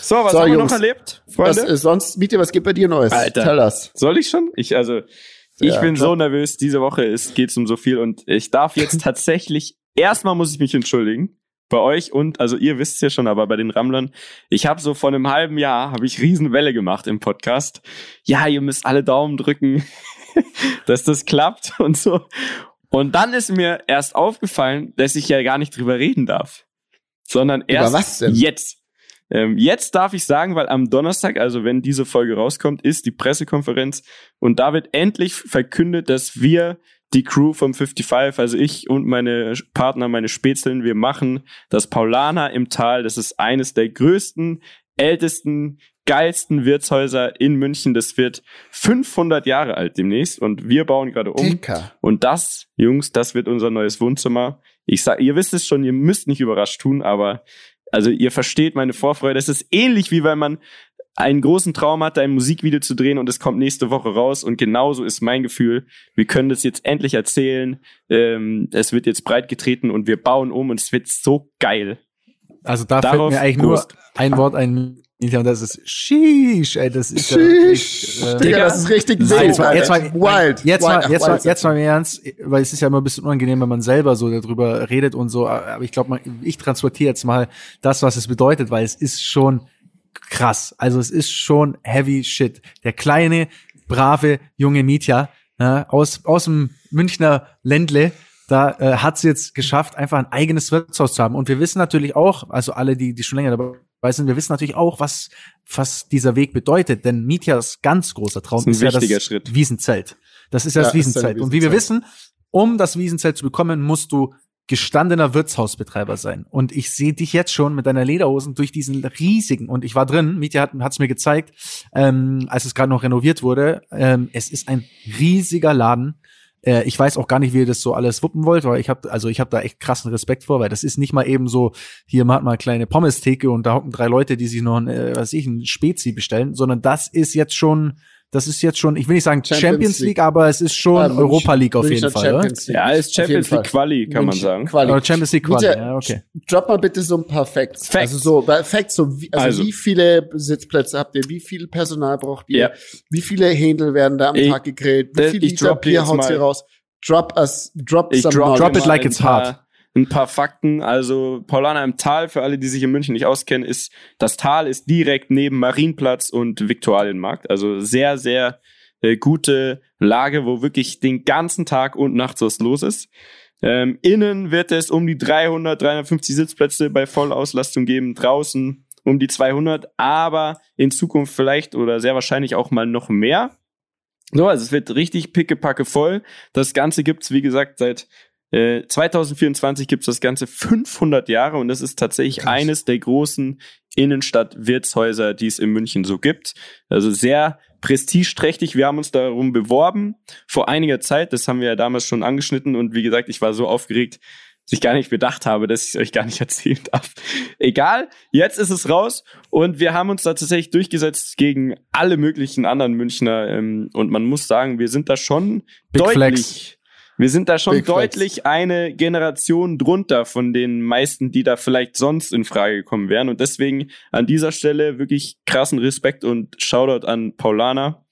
So, was So, haben wir Jungs, noch erlebt, Was Freunde? ist sonst, Miete, was gibt bei dir Neues? Alter. Tell us. Soll ich schon? Ich, also, ich Ja, bin klar. so nervös. Diese Woche ist, geht's um so viel und ich darf jetzt tatsächlich, erstmal muss ich mich entschuldigen. Bei euch und, also ihr wisst es ja schon, aber bei den Rammlern, ich habe so vor einem halben Jahr, habe ich Riesenwelle gemacht im Podcast. Ja, ihr müsst alle Daumen drücken, dass das klappt und so. Und dann ist mir erst aufgefallen, dass ich ja gar nicht drüber reden darf. Sondern erst jetzt. Ähm, jetzt darf ich sagen, weil am Donnerstag, also wenn diese Folge rauskommt, ist die Pressekonferenz und da wird endlich verkündet, dass wir die Crew vom 55, also ich und meine Partner, meine Spätzeln, wir machen das Paulaner im Tal. Das ist eines der größten, ältesten, geilsten Wirtshäuser in München. Das wird 500 Jahre alt demnächst und wir bauen gerade um. Dicker. Und das, Jungs, das wird unser neues Wohnzimmer. Ich sag, ihr wisst es schon, ihr müsst nicht überrascht tun, aber also ihr versteht meine Vorfreude. Es ist ähnlich wie wenn man einen großen Traum hatte, ein Musikvideo zu drehen und es kommt nächste Woche raus. Und genauso ist mein Gefühl. Wir können das jetzt endlich erzählen. Ähm, es wird jetzt breit getreten und wir bauen um und es wird so geil. Also da Darauf fällt mir eigentlich Prost. nur ein Wort ein, und das ist Sheesh, ey, das ist ja Sheesh. wirklich, äh, Digga, das ist richtig wild, jetzt mal, jetzt mal, wild. jetzt mal, jetzt mal, wild. jetzt mal im Ernst, weil es ist ja immer ein bisschen unangenehm, wenn man selber so darüber redet und so, aber ich glaube, ich transportiere jetzt mal das, was es bedeutet, weil es ist schon krass. Also es ist schon heavy shit. Der kleine, brave, junge Mitya ja, aus, aus dem Münchner Ländle, da äh, hat sie jetzt geschafft, einfach ein eigenes Wirtshaus zu haben. Und wir wissen natürlich auch, also alle, die, die schon länger dabei sind, wir wissen natürlich auch, was, was dieser Weg bedeutet. Denn Mietjas ganz großer Traum Das ist ein ist ja das Schritt. Wiesenzelt. Das ist ja, Ja, das ist ja Wiesenzelt. Und wie wir Wiesenzelt. wissen, um das Wiesenzelt zu bekommen, musst du gestandener Wirtshausbetreiber sein. Und ich sehe dich jetzt schon mit deiner Lederhosen durch diesen riesigen, und ich war drin, Mietja hat es mir gezeigt, ähm, als es gerade noch renoviert wurde. Ähm, es ist ein riesiger Laden. Äh, ich weiß auch gar nicht, wie ihr das so alles wuppen wollt, weil ich habe, also ich habe da echt krassen Respekt vor, weil das ist nicht mal eben so, hier man hat mal eine kleine Pommes-Theke und da hocken drei Leute, die sich noch ein, äh, was ich, ein Spezi bestellen, sondern das ist jetzt schon, das ist jetzt schon, ich will nicht sagen Champions, Champions League, League. aber es ist schon Ah, München- Europa League auf jeden Fall, League. Ja, ist Champions League. Quali, kann man sagen. Quali. Oder Champions League Quali, ja, okay. Drop mal bitte so ein paar Facts. Facts. Also so, Facts, so wie, also, Also. wie viele Sitzplätze habt ihr, wie viel Personal braucht ihr, Ja. wie viele Händel werden da am Ich- Tag gegrillt, wie das- viel Liter Bier haut ihr raus? Drop us, drop Ich some drop, drop it like it's hard. Ein paar Fakten. Also Paulaner im Tal, für alle, die sich in München nicht auskennen, ist, das Tal ist direkt neben Marienplatz und Viktualienmarkt. Also sehr, sehr äh, gute Lage, wo wirklich den ganzen Tag und nachts was los ist. Ähm, innen wird es um die 300, 350 Sitzplätze bei Vollauslastung geben. Draußen um die 200, aber in Zukunft vielleicht oder sehr wahrscheinlich auch mal noch mehr. So, also es wird richtig pickepacke voll. Das Ganze gibt's wie gesagt, seit äh, 2024 gibt's das Ganze 500 Jahre und das ist tatsächlich Krass. eines der großen Innenstadt-Wirtshäuser, die es in München so gibt. Also sehr prestigeträchtig. Wir haben uns darum beworben vor einiger Zeit. Das haben wir ja damals schon angeschnitten. Und wie gesagt, ich war so aufgeregt, dass ich gar nicht bedacht habe, dass ich es euch gar nicht erzählt habe. Egal, jetzt ist es raus. Und wir haben uns da tatsächlich durchgesetzt gegen alle möglichen anderen Münchner. Ähm, und man muss sagen, wir sind da schon Big deutlich. Flex. Wir sind da schon Big Flex. deutlich eine Generation drunter von den meisten, die da vielleicht sonst in Frage gekommen wären. Und deswegen an dieser Stelle wirklich krassen Respekt und Shoutout an Paulana,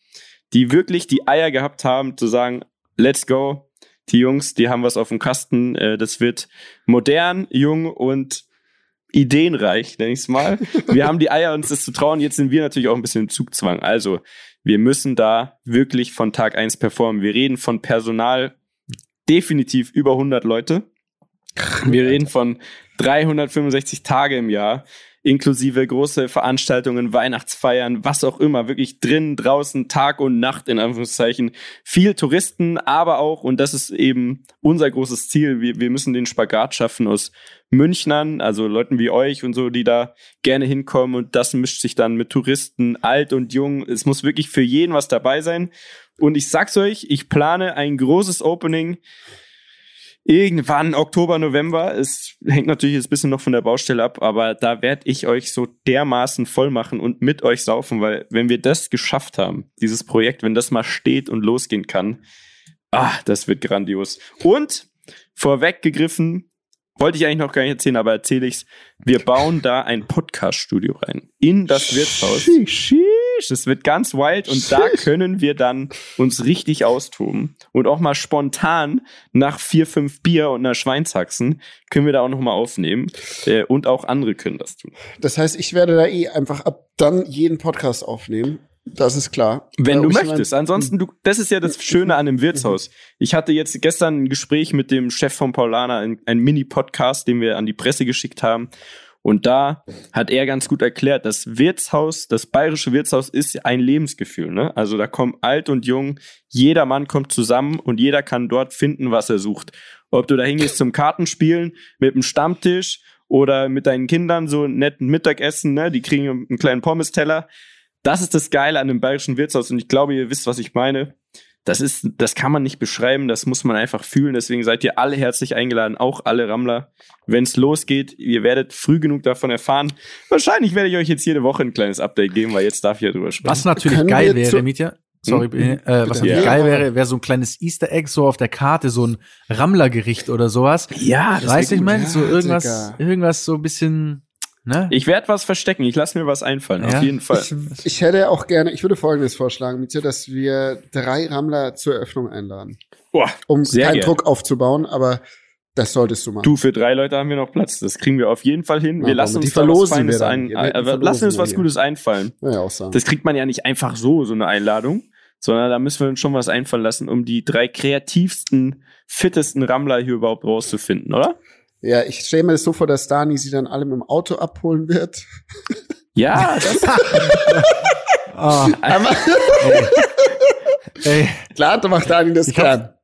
die wirklich die Eier gehabt haben zu sagen, let's go. Die Jungs, die haben was auf dem Kasten. Äh, Das wird modern, jung und ideenreich, nenn ich's mal. Wir haben die Eier, uns das zu trauen. Jetzt sind wir natürlich auch ein bisschen im Zugzwang. Also, wir müssen da wirklich von Tag eins performen. Wir reden von Personal definitiv über 100 Leute. Wir reden von 365 Tage im Jahr, inklusive große Veranstaltungen, Weihnachtsfeiern, was auch immer, wirklich drin, draußen, Tag und Nacht in Anführungszeichen. Viel Touristen, aber auch, und das ist eben unser großes Ziel, wir, wir müssen den Spagat schaffen aus Münchnern, also Leuten wie euch und so, die da gerne hinkommen und das mischt sich dann mit Touristen, alt und jung. Es muss wirklich für jeden was dabei sein. Und ich sag's euch, ich plane ein großes Opening irgendwann Oktober, November. Es hängt natürlich jetzt ein bisschen noch von der Baustelle ab, aber da werde ich euch so dermaßen voll machen und mit euch saufen, weil wenn wir das geschafft haben, dieses Projekt, wenn das mal steht und losgehen kann, ah, das wird grandios. Und vorweggegriffen, wollte ich eigentlich noch gar nicht erzählen, aber erzähle ich's. Wir bauen da ein Podcast-Studio rein. In das Wirtshaus. Das wird ganz wild und da können wir dann uns richtig austoben und auch mal spontan nach vier, fünf Bier und einer Schweinshaxen können wir da auch noch mal aufnehmen äh, und auch andere können das tun. Das heißt, ich werde da eh einfach ab dann jeden Podcast aufnehmen. Das ist klar. Wenn du möchtest. Ansonsten, du, das ist ja das Schöne an dem Wirtshaus. Ich hatte jetzt gestern ein Gespräch mit dem Chef von Paulana, ein, ein Mini-Podcast, den wir an die Presse geschickt haben. Und da hat er ganz gut erklärt, das Wirtshaus, das bayerische Wirtshaus ist ein Lebensgefühl. Ne? Also da kommen alt und jung, jeder Mann kommt zusammen und jeder kann dort finden, was er sucht. Ob du da hingehst zum Kartenspielen, mit dem Stammtisch oder mit deinen Kindern so einen netten Mittagessen, ne? die kriegen einen kleinen Pommes-Teller. Das ist das Geile an dem bayerischen Wirtshaus und ich glaube, ihr wisst, was ich meine. Das ist, das kann man nicht beschreiben, das muss man einfach fühlen. Deswegen seid ihr alle herzlich eingeladen, auch alle Rammler. Wenn es losgeht, ihr werdet früh genug davon erfahren. Wahrscheinlich werde ich euch jetzt jede Woche ein kleines Update geben, weil jetzt darf ich ja drüber sprechen. Was natürlich Können geil wäre, Mietja, sorry, Hm? äh, was natürlich Ja. geil wäre, wäre so ein kleines Easter Egg so auf der Karte, so ein Rammlergericht oder sowas. Ja, das weißt du, wär ich meine, so Ja, irgendwas, Digga. irgendwas so ein bisschen, ne? Ich werde was verstecken. Ich lasse mir was einfallen. Ja. Auf jeden Fall. Ich, ich hätte auch gerne, ich würde Folgendes vorschlagen, Mietje, dass wir drei Rammler zur Eröffnung einladen. Boah, Um Sehr keinen gerne. Druck aufzubauen, aber das solltest du machen. du, für drei Leute haben wir noch Platz. Das kriegen wir auf jeden Fall hin. Ja, wir lassen aber die uns da was verlosen Feines ein, äh, lassen uns was. Gutes einfallen. Ja, auch sagen. Das kriegt man ja nicht einfach so, so eine Einladung, sondern da müssen wir uns schon was einfallen lassen, um die drei kreativsten, fittesten Rammler hier überhaupt rauszufinden, oder? Ja, ich stelle mir das so vor, dass Dani sie dann alle mit dem Auto abholen wird. Ja, das, Ah, Aber ey, klar, da macht Dani das Ich hab- gern.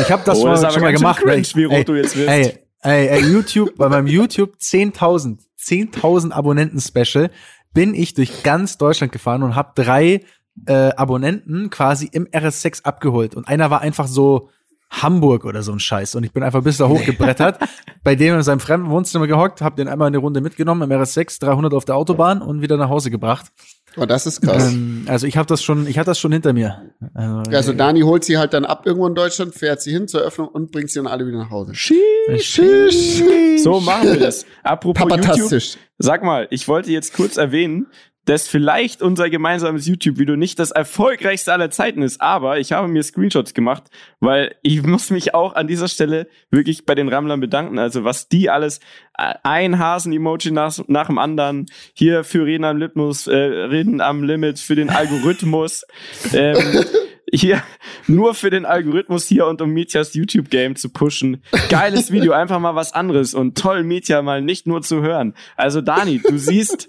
ich habe das Oh, das mal, schon mal gemacht. cringe, ich, wie rot ey, du jetzt wirst. Ey, ey, ey, YouTube, bei meinem YouTube 10.000, 10.000 Abonnenten-Special bin ich durch ganz Deutschland gefahren und habe drei äh, Abonnenten quasi im RS6 abgeholt. Und einer war einfach so Hamburg oder so ein Scheiß. Und ich bin einfach bis da hochgebrettert, bei dem in seinem fremden Wohnzimmer gehockt, habe den einmal eine Runde mitgenommen im RS6, 300 auf der Autobahn und wieder nach Hause gebracht. Oh, das ist krass. Ähm, also ich habe das schon, ich hatte das schon hinter mir. Also, also Dani holt sie halt dann ab irgendwo in Deutschland, fährt sie hin zur Eröffnung und bringt sie dann alle wieder nach Hause. So machen wir das. Apropos YouTube, Papatastisch. sag mal, ich wollte jetzt kurz erwähnen, dass vielleicht unser gemeinsames YouTube-Video nicht das erfolgreichste aller Zeiten ist, aber ich habe mir Screenshots gemacht, weil ich muss mich auch an dieser Stelle wirklich bei den Rammlern bedanken. Also was die alles, äh, ein Hasen-Emoji nach, nach dem anderen, hier für Reden am Rhythmus, äh, Reden am Limit, für den Algorithmus, ähm, hier nur für den Algorithmus hier und um Mietjas YouTube-Game zu pushen. Geiles Video, einfach mal was anderes und toll, Mietja mal nicht nur zu hören. Also Dani, du siehst,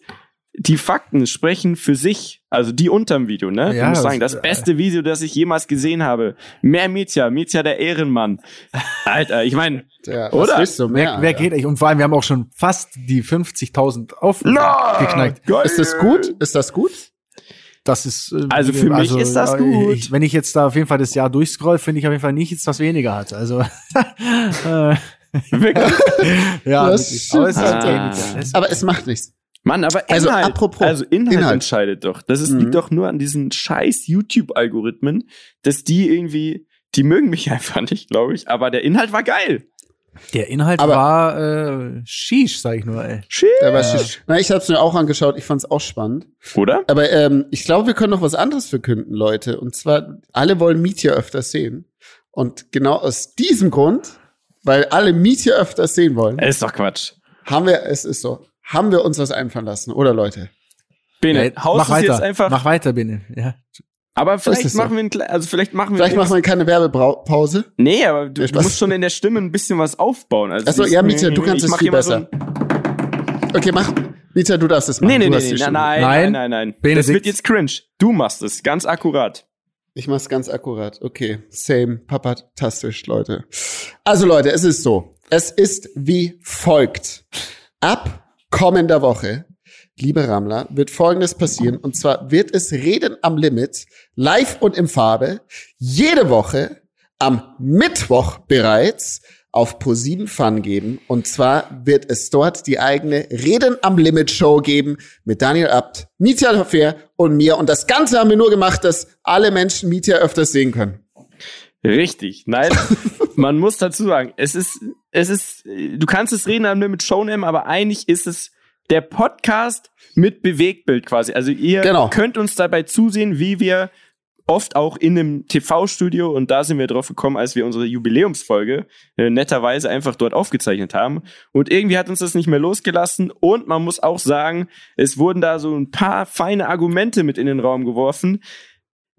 die Fakten sprechen für sich, also die unterm Video, ne? Ja, musst das- sagen, das beste Video, das ich jemals gesehen habe. Mehr Mietja, Mietja der Ehrenmann. Alter, ich meine, Ja, Oder? Willst du mehr? wer, wer geht echt? Und vor allem, wir haben auch schon fast die 50.000 aufgeknackt. geil. Ist das gut? Ist das gut? das ist. äh, Also für mich ist das äh, gut. Ich, wenn ich jetzt da auf jeden Fall das Jahr durchscroll, finde ich auf jeden Fall nichts, was weniger hat. Also. äh, Wirklich? ja, Das wirklich. aber es ist Ah. Aber es macht nichts. Mann, aber Also, Inhalt, apropos also Inhalt, Inhalt. entscheidet doch. Das ist, Mhm. liegt doch nur an diesen scheiß YouTube-Algorithmen, dass die irgendwie, die mögen mich einfach nicht, glaube ich, aber der Inhalt war geil. Der Inhalt Aber- war äh, Shish, sag ich nur, ey. Der war Ja. shit. Na, ich habe es mir auch angeschaut. Ich fand es auch spannend. Oder? Aber ähm, ich glaube, wir können noch was anderes verkünden, Leute. Und zwar, alle wollen Mietja öfter sehen. Und genau aus diesem Grund, weil alle Mietja öfter sehen wollen, Ist doch Quatsch. haben wir, es ist so, haben wir uns was einfallen lassen, oder Leute? Bene, Ja, haust mach jetzt einfach. mach weiter, Bene. Ja. aber vielleicht so. machen wir ein, also vielleicht machen wir Vielleicht machen wir keine Werbepause. Nee, aber du, Ja, du musst schon in der Stimme ein bisschen was aufbauen. Also Achso, ja, Mietja, du kannst es viel so besser. ein- Okay, mach. Mietja, du darfst es machen. Nee, nee, nee, nee, nein, nein, Nein. nein, nein, nein. Das Benedikt. wird jetzt cringe. Du machst es, ganz akkurat. Ich mach's ganz akkurat. Okay, same, papatastisch, Leute. Also Leute, es ist so. Es ist wie folgt. Ab kommender Woche, liebe Rammler, wird Folgendes passieren. Und zwar wird es Reden am Limit, live und in Farbe, jede Woche am Mittwoch bereits auf Pro7 Fun geben. Und zwar wird es dort die eigene Reden am Limit Show geben mit Daniel Abt, Mietja Fair und mir. Und das Ganze haben wir nur gemacht, dass alle Menschen Mietja öfters sehen können. Richtig. Nein, man muss dazu sagen, es ist, es ist, du kannst es reden am mit Show nehmen, aber eigentlich ist es der Podcast mit Bewegtbild quasi. Also ihr Genau. könnt uns dabei zusehen, wie wir oft auch in einem TV-Studio und da sind wir drauf gekommen, als wir unsere Jubiläumsfolge äh, netterweise einfach dort aufgezeichnet haben. Und irgendwie hat uns das nicht mehr losgelassen. Und man muss auch sagen, es wurden da so ein paar feine Argumente mit in den Raum geworfen.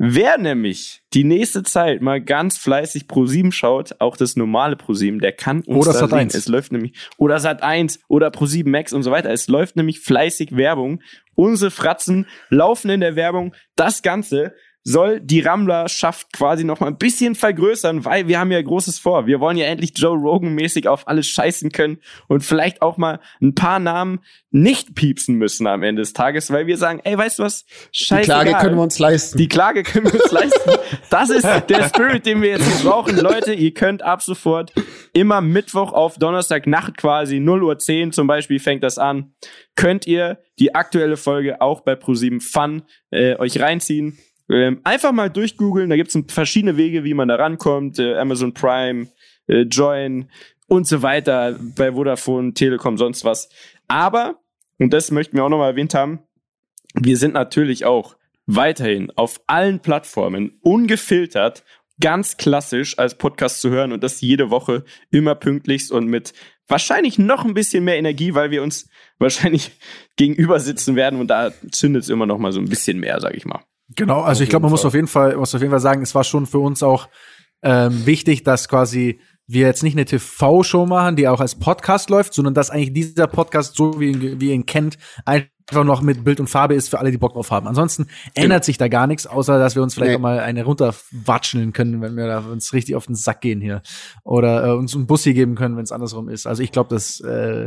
Wer nämlich die nächste Zeit mal ganz fleißig Pro7 schaut, auch das normale Pro7, der kann uns Oder da Sat.1. sehen. Es läuft nämlich, oder Sat 1 oder Pro7 Max und so weiter. Es läuft nämlich fleißig Werbung. Unsere Fratzen laufen in der Werbung. Das Ganze soll die Rammlerschaft quasi noch mal ein bisschen vergrößern, weil wir haben ja Großes vor. Wir wollen ja endlich Joe Rogan mäßig auf alles scheißen können und vielleicht auch mal ein paar Namen nicht piepsen müssen am Ende des Tages, weil wir sagen, ey, weißt du was? Die Scheißegal. Klage können wir uns leisten. Die Klage können wir uns leisten. Das ist der Spirit, den wir jetzt brauchen. Leute, ihr könnt ab sofort immer Mittwoch auf Donnerstagnacht quasi 0 Uhr 10 zum Beispiel fängt das an. Könnt ihr die aktuelle Folge auch bei Pro7 Fun äh, euch reinziehen. Ähm, einfach mal durchgoogeln, da gibt's es verschiedene Wege, wie man da rankommt. Äh, Amazon Prime, äh, Join und so weiter, bei Vodafone, Telekom, sonst was. Aber, und das möchten wir auch nochmal erwähnt haben, wir sind natürlich auch weiterhin auf allen Plattformen ungefiltert, ganz klassisch als Podcast zu hören und das jede Woche immer pünktlichst und mit wahrscheinlich noch ein bisschen mehr Energie, weil wir uns wahrscheinlich gegenüber sitzen werden und da zündet es immer noch mal so ein bisschen mehr, sag ich mal. Genau, also Auf ich glaube, man muss auf jeden Fall, muss auf jeden Fall sagen, es war schon für uns auch ähm, wichtig, dass quasi wir jetzt nicht eine TV-Show machen, die auch als Podcast läuft, sondern dass eigentlich dieser Podcast, so wie, ihn- wie ihr ihn kennt, einfach noch mit Bild und Farbe ist für alle, die Bock drauf haben. Ansonsten ändert sich da gar nichts, außer dass wir uns vielleicht Nee. auch mal eine runterwatscheln können, wenn wir da uns richtig auf den Sack gehen hier. Oder äh, uns einen Bussi geben können, wenn es andersrum ist. Also ich glaube, das äh,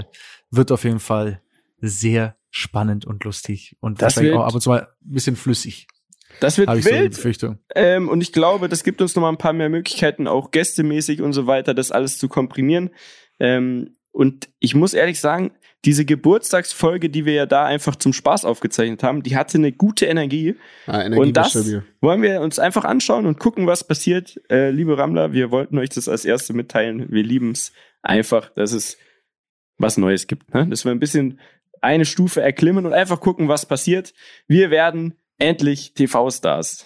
wird auf jeden Fall sehr spannend und lustig und Das wahrscheinlich auch ab und zu mal ein bisschen flüssig. Das wird ich so wild. Befürchtung. Ähm, und ich glaube, das gibt uns noch mal ein paar mehr Möglichkeiten, auch gästemäßig und so weiter, das alles zu komprimieren. Ähm, und ich muss ehrlich sagen, diese Geburtstagsfolge, die wir ja da einfach zum Spaß aufgezeichnet haben, die hatte eine gute Energie. Ah, Energie Und das stabil. wollen wir uns einfach anschauen und gucken, was passiert. Äh, liebe Rammler, wir wollten euch das als erste mitteilen. Wir lieben es einfach, dass es was Neues gibt. Ne? Dass wir ein bisschen eine Stufe erklimmen und einfach gucken, was passiert. Wir werden endlich TV-Stars.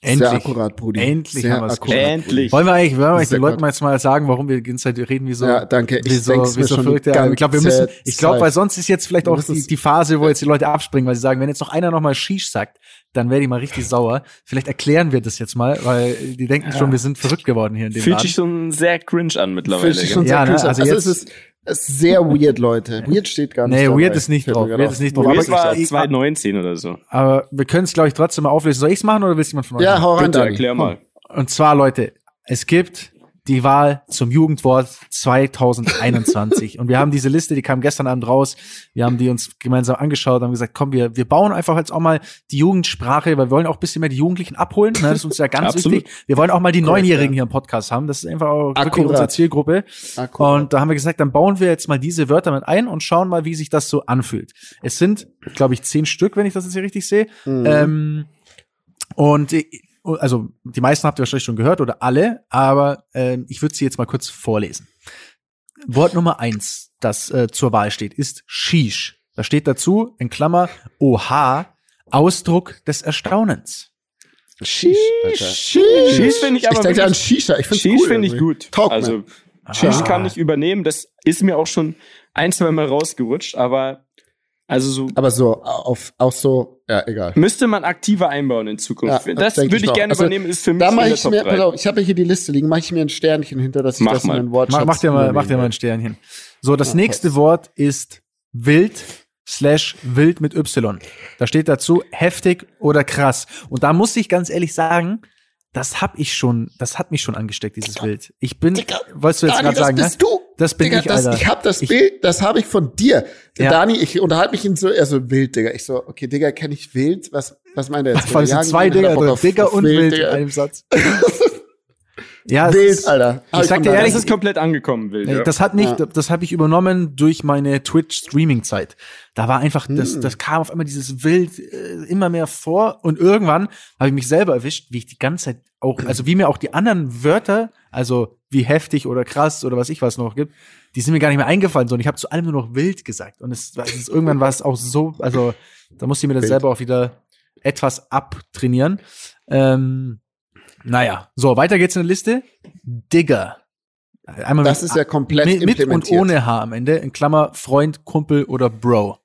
Endlich. Sehr akkurat, Brudi. Endlich Sehr haben wir's akkurat, Endlich. Wollen wir eigentlich, wollen wir eigentlich den Leuten jetzt mal sagen, warum wir die ganze Zeit reden, wie so, Ja, danke. Ich wie so, wie so schon verrückt. Ja, ich glaube, wir müssen, ich glaube, weil sonst ist jetzt vielleicht auch die, die Phase, wo jetzt die Leute abspringen, weil sie sagen, wenn jetzt noch einer noch mal Shish sagt, dann werde ich mal richtig sauer. Vielleicht erklären wir das jetzt mal, weil die denken schon, wir sind verrückt geworden hier in dem Fühlt Laden. sich schon sehr cringe an mittlerweile. Fühlt sich schon? Ja, sehr ne, cringe an. also Also, jetzt- ist, es ist sehr weird, Leute. Weird steht gar nicht Nee, dabei. weird ist nicht drauf. Weird ist nicht drauf. Weird Aber war ich- 2019 oder so. Aber wir können es, glaube ich, trotzdem mal auflösen. Soll ich's machen oder willst du jemand von euch? Ja, machen? hau rein, Bitte erklär mal. Und zwar, Leute, es gibt die Wahl zum Jugendwort 2021. und wir haben diese Liste, die kam gestern Abend raus. Wir haben die uns gemeinsam angeschaut, haben gesagt, komm, wir, wir bauen einfach jetzt auch mal die Jugendsprache, weil wir wollen auch ein bisschen mehr die Jugendlichen abholen. Ne? Das ist uns ja ganz wichtig. Wir wollen auch mal die Korrekt, Neunjährigen ja. hier im Podcast haben. Das ist einfach auch wirklich Akkurat. unsere Zielgruppe. Akkurat. Und da haben wir gesagt, dann bauen wir jetzt mal diese Wörter mit ein und schauen mal, wie sich das so anfühlt. Es sind, glaube ich, zehn Stück, wenn ich das jetzt hier richtig sehe. Mhm. Ähm, und also die meisten habt ihr wahrscheinlich schon gehört oder alle, aber ähm, ich würde sie jetzt mal kurz vorlesen. Wort Nummer eins, das äh, zur Wahl steht, ist Shish. Da steht dazu, in Klammer, OH, Ausdruck des Erstaunens. Alter. Sheesh finde ich aber Ich denke an Shisha. Ich finde Sheesh cool. finde ich gut. Mir. also Sheesh Ah. kann ich übernehmen. Das ist mir auch schon ein, zwei Mal rausgerutscht, aber also so Aber so, auf, auch so, ja, egal. müsste man aktiver einbauen in Zukunft. Ja, das würde ich ich gerne Also, übernehmen, ist für mich Da in mache der ich Top mir, 3. pass auf, ich habe hier die Liste liegen, mache ich mir ein Sternchen hinter, dass ich Mach das in mal. meinen Wortschatz Mach, mach dir mal, mach dir mal ein Sternchen. So, das Ja, nächste. Wort ist wild slash wild mit Y. Da steht dazu heftig oder krass. Und da muss ich ganz ehrlich sagen, das hab ich schon, das hat mich schon angesteckt, dieses Wild. Ich bin, Digga, wolltest du jetzt gerade das sagen, bist ne? du. Das bin Digga, ich, das, Alter. ich habe das Ich- Bild, das habe ich von dir. Ja. Dani, ich unterhalte mich ihn so, er so wild, Digga. Ich so, okay, Digga, kenne ich wild? Was, was meint er jetzt? Allem sind zwei er Digger drin, auf- Digger auf und wild in Digga. einem Satz. ja, Wild, ist- Alter. Hab Ich sag dir ehrlich, das ist komplett angekommen, Will. Nee, Ja. Das hat nicht, Ja. das habe ich übernommen durch meine Twitch-Streaming-Zeit. Da war einfach, das, Hm. das kam auf einmal dieses Wild äh, immer mehr vor und irgendwann habe ich mich selber erwischt, wie ich die ganze Zeit auch, also wie mir auch die anderen Wörter, also wie heftig oder krass oder was ich was noch gibt, die sind mir gar nicht mehr eingefallen, sondern ich habe zu allem nur noch wild gesagt und es, es ist, irgendwann war es auch so, also da musste ich mir das Wild. selber auch wieder etwas abtrainieren. Ähm, naja, so, weiter geht's in der Liste. Digger. Einmal Das mit- ist ja komplett mit, mit und ohne H am Ende, in Klammer Freund, Kumpel oder Bro.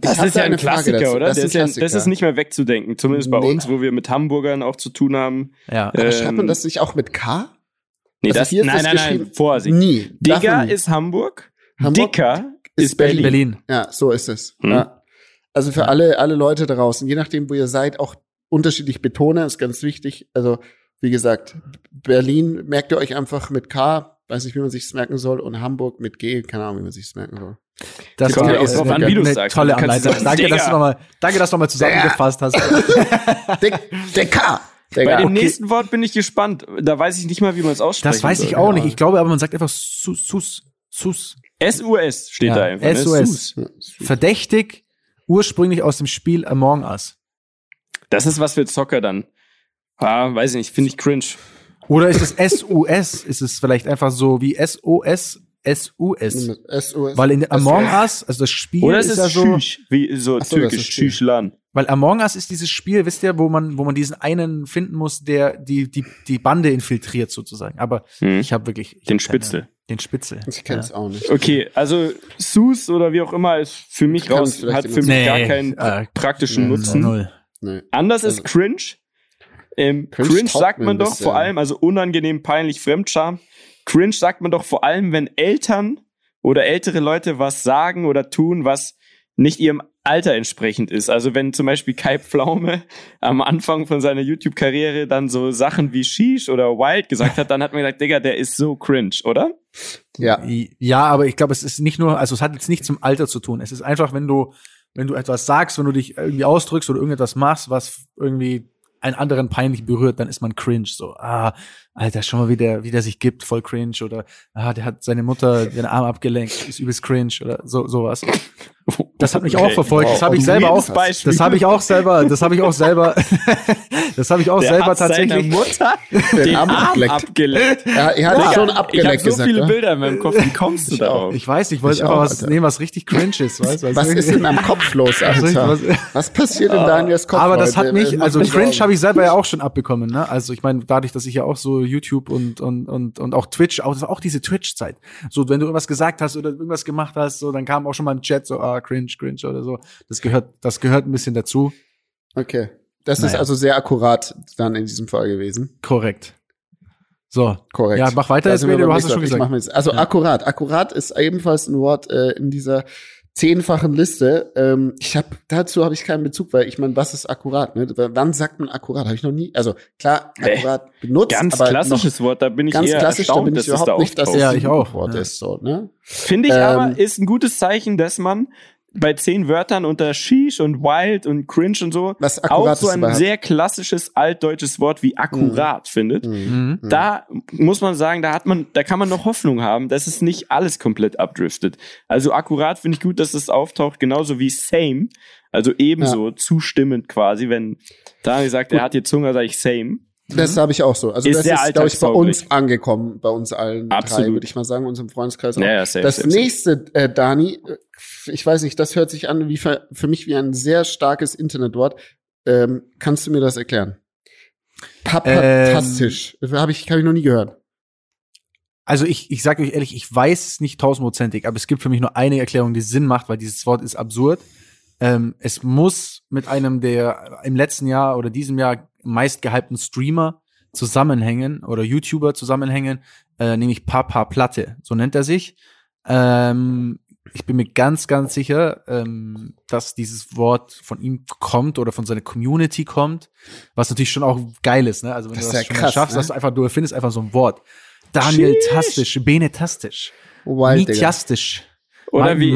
Das ist ja ein eine Frage Klassiker, dazu. oder? Das Das, ist ja, Klassiker. das ist nicht mehr wegzudenken. Zumindest bei Nee. uns, wo wir mit Hamburgern auch zu tun haben. Ja. Aber schreibt man Ähm, das nicht auch mit K? Nee, Also das, hier ist nein, das nein, nein, Vorsicht. Nie. Digger ist Hamburg, Hamburg Dicker ist ist Berlin. Berlin. Ja, so ist es. Hm. Ja. Also für alle, alle Leute draußen, je nachdem, wo ihr seid, auch unterschiedlich betone, ist ganz wichtig. Also, wie gesagt, Berlin merkt ihr euch einfach mit K, weiß nicht, wie man sich's merken soll, und Hamburg mit G, keine Ahnung, wie man sich's merken soll. Das Kommt war ja auch äh, drauf eine, an, wie eine sagst. tolle Anleitung. Danke, dass du nochmal, danke, dass du nochmal zusammengefasst hast. Der, K! Bei Digga, dem okay. nächsten Wort bin ich gespannt. Da weiß ich nicht mal, wie man es ausspricht. Das weiß ich auch nicht. Ich glaube aber, man sagt einfach Sus, Sus, Sus. SUS steht Ja, da einfach. ne? SUS. Sus. Verdächtig, ursprünglich aus dem Spiel Among Us. Das ist was für Zocker dann. Ah, weiß ich nicht, finde ich cringe. Oder ist es SUS? Ist es vielleicht einfach so wie SOS, SUS? SOS. Weil in Among. Us, also das Spiel Oder es ist ist ja so, wie so Ach so, türkisch, ist Schüch. Schüchlan. Weil Among Us ist dieses Spiel, wisst ihr, wo man, wo man diesen einen finden muss, der die, die, die Bande infiltriert sozusagen. Aber Hm. ich habe wirklich ich Den hab keine- Spitzel. Den Spitzel. Ich kenn's auch nicht. Okay, also Sus oder wie auch immer ist für mich raus, hat für mich Nee, gar keinen äh, praktischen nee, Nutzen. Null. Nee. Anders Also- ist cringe. Ähm, Cringe cringe, sagt man doch bisschen. vor allem, also unangenehm, peinlich, Fremdscham. Cringe sagt man doch vor allem, wenn Eltern oder ältere Leute was sagen oder tun, was nicht ihrem Alter entsprechend ist. Also wenn zum Beispiel Kai Pflaume am Anfang von seiner YouTube-Karriere dann so Sachen wie Sheesh oder Wild gesagt hat, dann hat man gesagt, Digga, der ist so cringe, oder? Ja. Ja, aber ich glaube, es ist nicht nur, also es hat jetzt nichts mit dem Alter zu tun. Es ist einfach, wenn du, wenn du etwas sagst, wenn du dich irgendwie ausdrückst oder irgendetwas machst, was irgendwie einen anderen peinlich berührt, dann ist man cringe. So, ah, Alter, schau mal, wie der, wie der sich gibt, voll cringe. Oder, ah, der hat seine Mutter den Arm abgelenkt, ist übelst cringe oder so, sowas. Das hat mich auch Okay. verfolgt. Das habe ich selber auch, Beispiel. das habe ich auch selber, das habe ich auch selber, das habe ich auch Der selber hat tatsächlich. Mutter Den den Arm Arm abgeleckt. abgeleckt. Er, er hat Ja. schon Ich habe abgeleckt so gesagt. viele ne? Bilder in meinem Kopf. Wie kommst du Ich auch. darauf? Ich weiß, ich wollte einfach auch, was Alter. nehmen, was richtig cringe ist. Weißt, du? Was ist in meinem Kopf los, Also Alter? was- Was passiert in Daniels Kopf? Aber das heute? hat mich, Äh, also Cringe habe ich selber ja auch schon abbekommen, ne? Also ich meine, dadurch, dass ich ja auch so YouTube und und und und auch Twitch, auch, das war auch diese Twitch-Zeit. So, wenn du irgendwas gesagt hast oder irgendwas gemacht hast, so, dann kam auch schon mal im Chat so, ah, cringe, cringe oder so. Das gehört, das gehört ein bisschen dazu. Okay. Das ist Naja. also sehr akkurat dann in diesem Fall gewesen. Korrekt. So. Korrekt. Ja, mach weiter Da jetzt, du hast es schon gesagt. also Ja. akkurat. Akkurat ist ebenfalls ein Wort äh, in dieser zehnfachen Liste. Ähm, ich habe dazu habe ich keinen Bezug, weil ich meine, was ist akkurat? Ne? Wann sagt man akkurat? Habe ich noch nie. Also klar, akkurat benutzt. Ganz aber klassisches Wort. Da bin ich ganz eher klassisch, da erstaunt, bin ich dass es überhaupt da nicht, dass es Ja, ein ich auch. Wort Ja. ist. So, ne? Finde ich Ähm, aber, ist ein gutes Zeichen, dass man bei zehn Wörtern unter Sheesh und Wild und Cringe und so Was auch so ein sehr klassisches altdeutsches Wort wie akkurat findet. Mhm. Da muss man sagen, da hat man, da kann man noch Hoffnung haben, dass es nicht alles komplett abdriftet. Also akkurat finde ich gut, dass es auftaucht, genauso wie same. Also ebenso zustimmend quasi, wenn Daniel sagt, er hat die Zunge, sage ich same. Das habe ich auch so. Also Ist das ist, glaube ich, bei uns angekommen, bei uns allen drei, Absolut. würde ich mal sagen, unserem Freundeskreis auch. Ja, ja, safe, das safe, nächste, äh, Dani, äh, ich weiß nicht, das hört sich an wie für, für mich wie ein sehr starkes Internetwort. Ähm, kannst du mir das erklären? Papatastisch. Ähm, Habe ich, habe ich noch nie gehört. Also ich, ich sage euch ehrlich, ich weiß es nicht tausendprozentig, aber es gibt für mich nur eine Erklärung, die Sinn macht, weil dieses Wort ist absurd. Ähm, es muss mit einem der im letzten Jahr oder diesem Jahr meist gehypten Streamer zusammenhängen oder YouTuber zusammenhängen, äh, nämlich Papa Platte, so nennt er sich. Ähm, ich bin mir ganz, ganz sicher, ähm, dass dieses Wort von ihm kommt oder von seiner Community kommt, was natürlich schon auch geil ist, ne? Also wenn Das du ist das ja schon krass, schaffst, ne? dass du einfach, du erfindest einfach so ein Wort. Daniel Sheesh. tastisch, Benetastisch, Wild, Digga. Mitiastisch, Oder Ma- wie.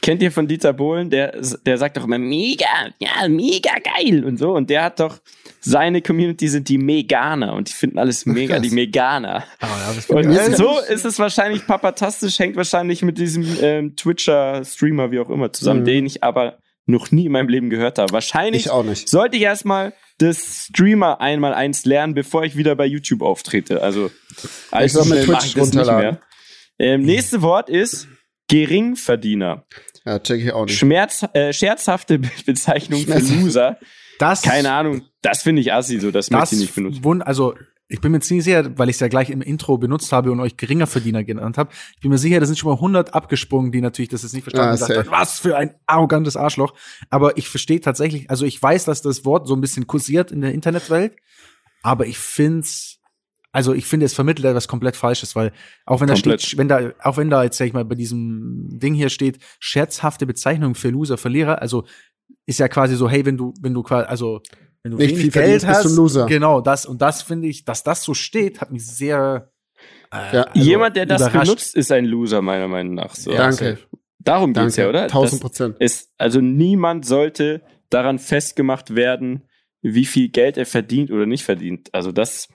Kennt ihr von Dieter Bohlen, der, der sagt doch immer mega, ja, mega geil und so. Und der hat doch, seine Community sind die Meganer und die finden alles mega, krass. die Meganer. Ja, das Und ist so ist es wahrscheinlich papatastisch, hängt wahrscheinlich mit diesem ähm, Twitcher, Streamer, wie auch immer zusammen, Mhm. den ich aber noch nie in meinem Leben gehört habe. Wahrscheinlich Ich auch nicht. sollte ich erstmal das Streamer einmal eins lernen, bevor ich wieder bei YouTube auftrete. Also Ich soll schnell Twitch runterladen. Ähm, nächste Wort ist Geringverdiener. Ja, check ich auch nicht. Schmerz, äh, scherzhafte Be- Bezeichnung für Schmerzhaft. Loser. Das, Keine Ahnung, das finde ich assi, so das, das möchte ich nicht benutzen. also ich bin mir ziemlich sicher, weil ich es ja gleich im Intro benutzt habe und euch geringer Verdiener genannt habe. Ich bin mir sicher, da sind schon mal 100 abgesprungen, die natürlich das jetzt nicht verstanden Ah, haben. gesagt Was für ein arrogantes Arschloch. Aber ich verstehe tatsächlich, also ich weiß, dass das Wort so ein bisschen kursiert in der Internetwelt, aber ich find's also ich finde, es vermittelt etwas komplett Falsches, weil auch wenn da Komplett. steht, wenn da, auch wenn da jetzt sag ich mal bei diesem Ding hier steht, scherzhafte Bezeichnung für Loser, Verlierer, also ist ja quasi so, hey, wenn du, wenn du quasi, also wenn du Nicht viel Geld verdienst, bist hast, du ein Loser. genau das und das finde ich, dass das so steht, hat mich sehr äh, Ja. also Jemand, der das überrascht. benutzt, ist ein Loser, meiner Meinung nach. So. Ja, Danke. Darum geht's Danke. ja, oder? Tausend Das Prozent. ist, also niemand sollte daran festgemacht werden, wie viel Geld er verdient oder nicht verdient. Also das,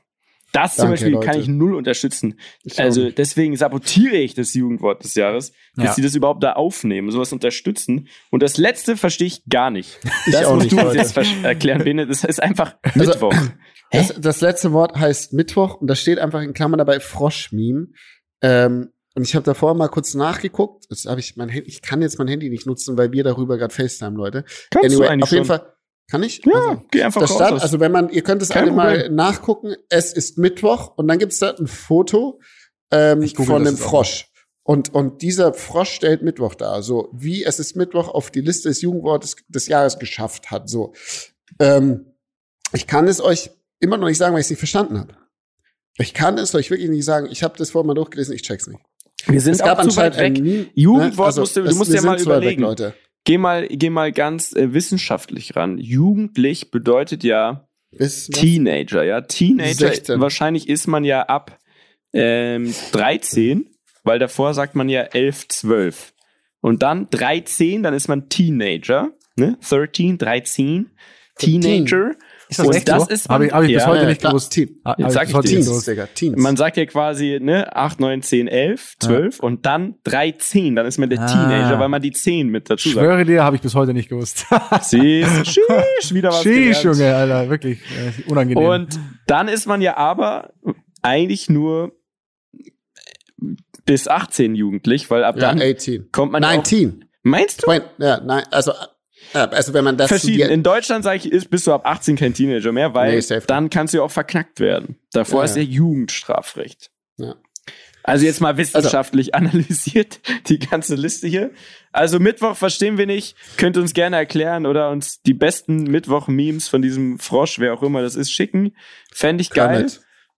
das zum Danke, Beispiel kann Leute. ich null unterstützen. Ich Also deswegen sabotiere ich das Jugendwort des Jahres, dass Ja. sie das überhaupt da aufnehmen, sowas unterstützen. Und das letzte verstehe ich gar nicht. Ich das auch musst nicht, du uns jetzt erklären, Bene. Das ist einfach Also- Mittwoch. Das, das letzte Wort heißt Mittwoch und da steht einfach in Klammern dabei Froschmeme. Ähm, und ich habe davor mal kurz nachgeguckt. Das habe ich mein Handy, ich kann jetzt mein Handy nicht nutzen, weil wir darüber gerade FaceTime, Leute. Kannst du eigentlich auf jeden schon. Fall. Kann ich? Ja, Also, geh einfach das raus. stand, also wenn man, ihr könnt es alle mal nachgucken. Es ist Mittwoch und dann gibt's da ein Foto ähm, von einem Frosch. Und, und dieser Frosch stellt Mittwoch dar. So wie es ist Mittwoch auf die Liste des Jugendwortes des Jahres geschafft hat. So. Ähm, ich kann es euch immer noch nicht sagen, weil ich es nicht verstanden habe. Ich kann es euch wirklich nicht sagen. Ich habe das vorher mal durchgelesen, ich check's nicht. wir sind es gab auch zu weit anscheinend weg. ein Meme, Jugendwort musst du- du musst wir dir mal sind zu weit weg, überlegen. Leute. Geh mal, geh mal ganz äh, wissenschaftlich ran. Jugendlich bedeutet ja Bis, Teenager, ja. Teenager, 16. wahrscheinlich ist man ja ab ähm, 13, weil davor sagt man ja 11, 12. Und dann 13, dann ist man Teenager, ne? 13, 13, Teenager. Ist das Und echt das so? ist man- Habe ich, hab ich bis Ja, heute ja, nicht klar. gewusst. Teen. Ah, hab Jetzt ich sag bis ich heute Teens, gewusst. Digga, Teens. Man sagt ja quasi, ne, 8, 9, 10, 11, 12 und dann 13, dann ist man der Ah. Teenager, weil man die 10 mit Ich dazu sagt. schwöre dir, habe ich bis heute nicht gewusst. Siehst, Sheesh, wieder was Sheesh, gelernt. Junge, Alter, wirklich äh, unangenehm. Und dann ist man ja aber eigentlich nur bis 18 jugendlich, weil ab ja, dann 18. kommt man ja auch, 19. Meinst du? Twen- Ja, nein, also, also wenn man das Verschieden. In Deutschland sage ich, ist bist du ab 18 kein Teenager mehr, weil Nee, dann kannst du ja auch verknackt werden. Davor Ja, ist ja. Jugendstrafrecht. Ja. Also jetzt mal wissenschaftlich analysiert die ganze Liste hier. Also Mittwoch verstehen wir nicht. Könnt uns gerne erklären oder uns die besten Mittwoch-Memes von diesem Frosch, wer auch immer das ist, schicken. Fände ich geil.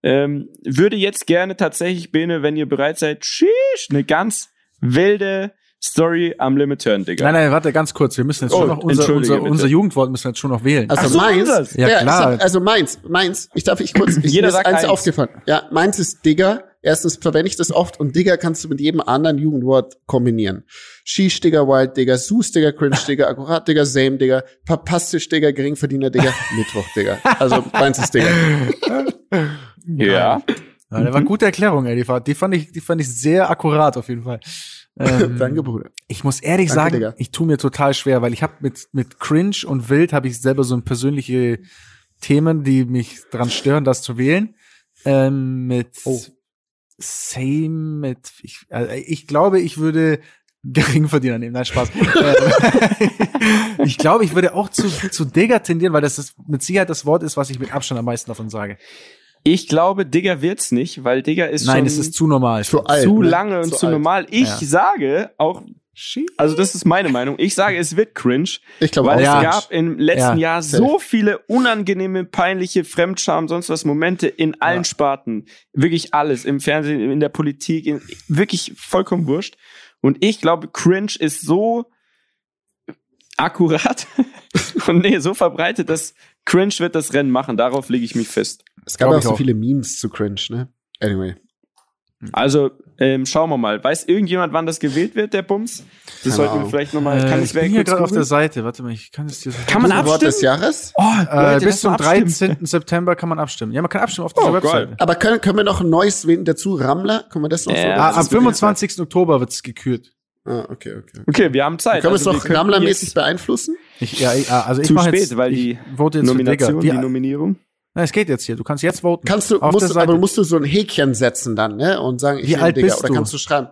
Ähm, würde jetzt gerne tatsächlich, Bene, wenn ihr bereit seid, sheesh, eine ganz wilde Story am Limit hören, Digga. Nein, nein, warte, ganz kurz. Wir müssen jetzt Oh, schon noch unser, unser, bitte. unser Jugendwort müssen wir jetzt schon noch wählen. Also Ach so, meins, das? Ja, klar. sag- also meins, meins, ich darf ich kurz, ich, Jeder mir ist sagt eins eins. aufgefallen. Ja, meins ist Digger. Erstens verwende ich das oft und Digger kannst du mit jedem anderen Jugendwort kombinieren. Sheesh Digger, Wild Digger, Sus Digger, Cringe Digger, Akkurat Digger, Same Digger, Verpastisch Digger, Geringverdiener Digger, Mittwoch Digger. Also meins ist Digger. Ja. Ja, der war eine gute Erklärung, ey. Die, fand ich, die fand ich sehr akkurat auf jeden Fall. Ähm, Danke, Bruder. Ich muss ehrlich Danke, sagen, Digga. ich tue mir total schwer, weil ich habe mit mit Cringe und Wild habe ich selber so ein persönliche Themen, die mich dran stören, das zu wählen. Ähm, mit Oh. Same, mit ich, also ich glaube, ich würde Geringverdiener nehmen. Nein, Spaß. Ähm, ich glaube, ich würde auch zu zu Digger tendieren, weil das ist mit Sicherheit das Wort ist, was ich mit Abstand am meisten davon sage. Ich glaube, Digger wird's nicht, weil Digger ist Nein, schon es ist zu normal. Zu alt. zu ne? lange und Zu zu normal. Ich Ja. sage auch, also das ist meine Meinung, ich sage, es wird cringe, Ich glaube weil auch. Ja. es gab im letzten Ja, Jahr so viele unangenehme, peinliche Fremdscham, sonst was Momente in allen Ja. Sparten. Wirklich alles. Im Fernsehen, in der Politik, in, wirklich vollkommen wurscht. Und ich glaube, cringe ist so akkurat und nee, so verbreitet, dass cringe wird das Rennen machen. Darauf lege ich mich fest. Es gab Glaub auch so auch. viele Memes zu Cringe, ne? Anyway. Also, ähm, schauen wir mal. Weiß irgendjemand, wann das gewählt wird, der Bums? Das Keine sollten wir vielleicht nochmal. Äh, kann ich bin hier gerade auf der? Seite. Warte mal, ich kann es dir so Kann man Wort des abstimmen? Jahres? Oh, Äh, Leute, bis lass zum mal abstimmen. 13. September kann man abstimmen. Ja, man kann abstimmen auf dieser Oh, Webseite. geil. Aber können, können wir noch ein neues wählen dazu? Rammler? Können wir das noch Ja, so? Ah, am wirklich 25. Oktober wird's gekürt. Ah, okay, okay. Okay, wir haben Zeit. Können wir es Also, noch jetzt beeinflussen? Ich, ja, ich, ah, also ich Zu spät, jetzt, weil ich die vote jetzt Nomination, die. Die, Nominierung. na, es geht jetzt hier. Du kannst jetzt voten. Kannst du, musst, du- aber musst du so ein Häkchen setzen dann, ne? Und sagen, ich Wie alt Digga. bist Oder du? kannst du schreiben?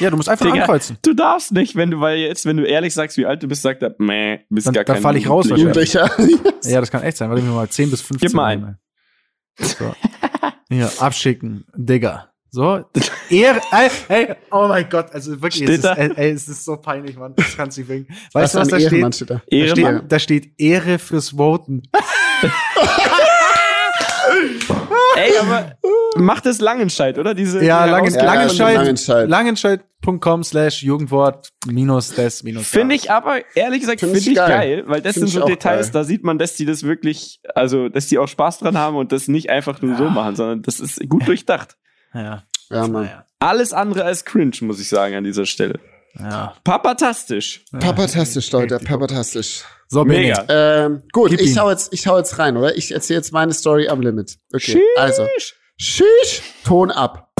ja, du musst einfach Digga, ankreuzen. Du darfst nicht, wenn du, weil jetzt, wenn du ehrlich sagst, wie alt du bist, sagt er, meh, bist Dann- gar dann kein fall ich raus. Jugendlicher. Ja, das kann echt sein. Warte mir mal 10 bis 15. Gib mal ein. So. Hier, abschicken. Digger. So. Ehre, ey, ey, oh mein Gott, also wirklich, es ist, ey, ey, es ist so peinlich, Mann. Das kannst du nicht bringen. Was Weißt du, was für da steht? Steht da? Da steht, da steht Ehre fürs Voten. Ey, aber mach das Langenscheid, oder? Diese Ja, Langen, Langenscheid, Langenscheid. Langenscheid.com slash Jugendwort minus des minus. Finde ich aber, ehrlich gesagt, Find finde ich ich geil. geil, weil das Find sind so Details, geil. da sieht man, dass die das wirklich, also, dass die auch Spaß dran haben und das nicht einfach nur so machen, sondern das ist gut durchdacht. Ja, Ja, Mann. Alles andere als cringe, muss ich sagen, an dieser Stelle. Ja. Papatastisch. Papatastisch, Leute, papatastisch. So. Mega. Ähm, gut, Gib ich hau, jetzt, ich hau jetzt rein, oder? Ich erzähle jetzt meine Story am Limit. Okay, Sheesh. also. Sheesh, Ton ab.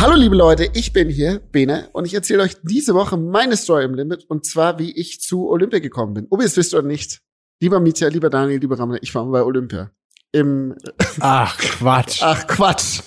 Hallo liebe Leute, ich bin hier, Bene, und ich erzähle euch diese Woche meine Story im Limit, und zwar, wie ich zu Olympia gekommen bin. Ob ihr es wisst oder nicht. Lieber Mietja, lieber Daniel, lieber Ramon, ich war mal bei Olympia. Im, Ach, Quatsch. ach Quatsch.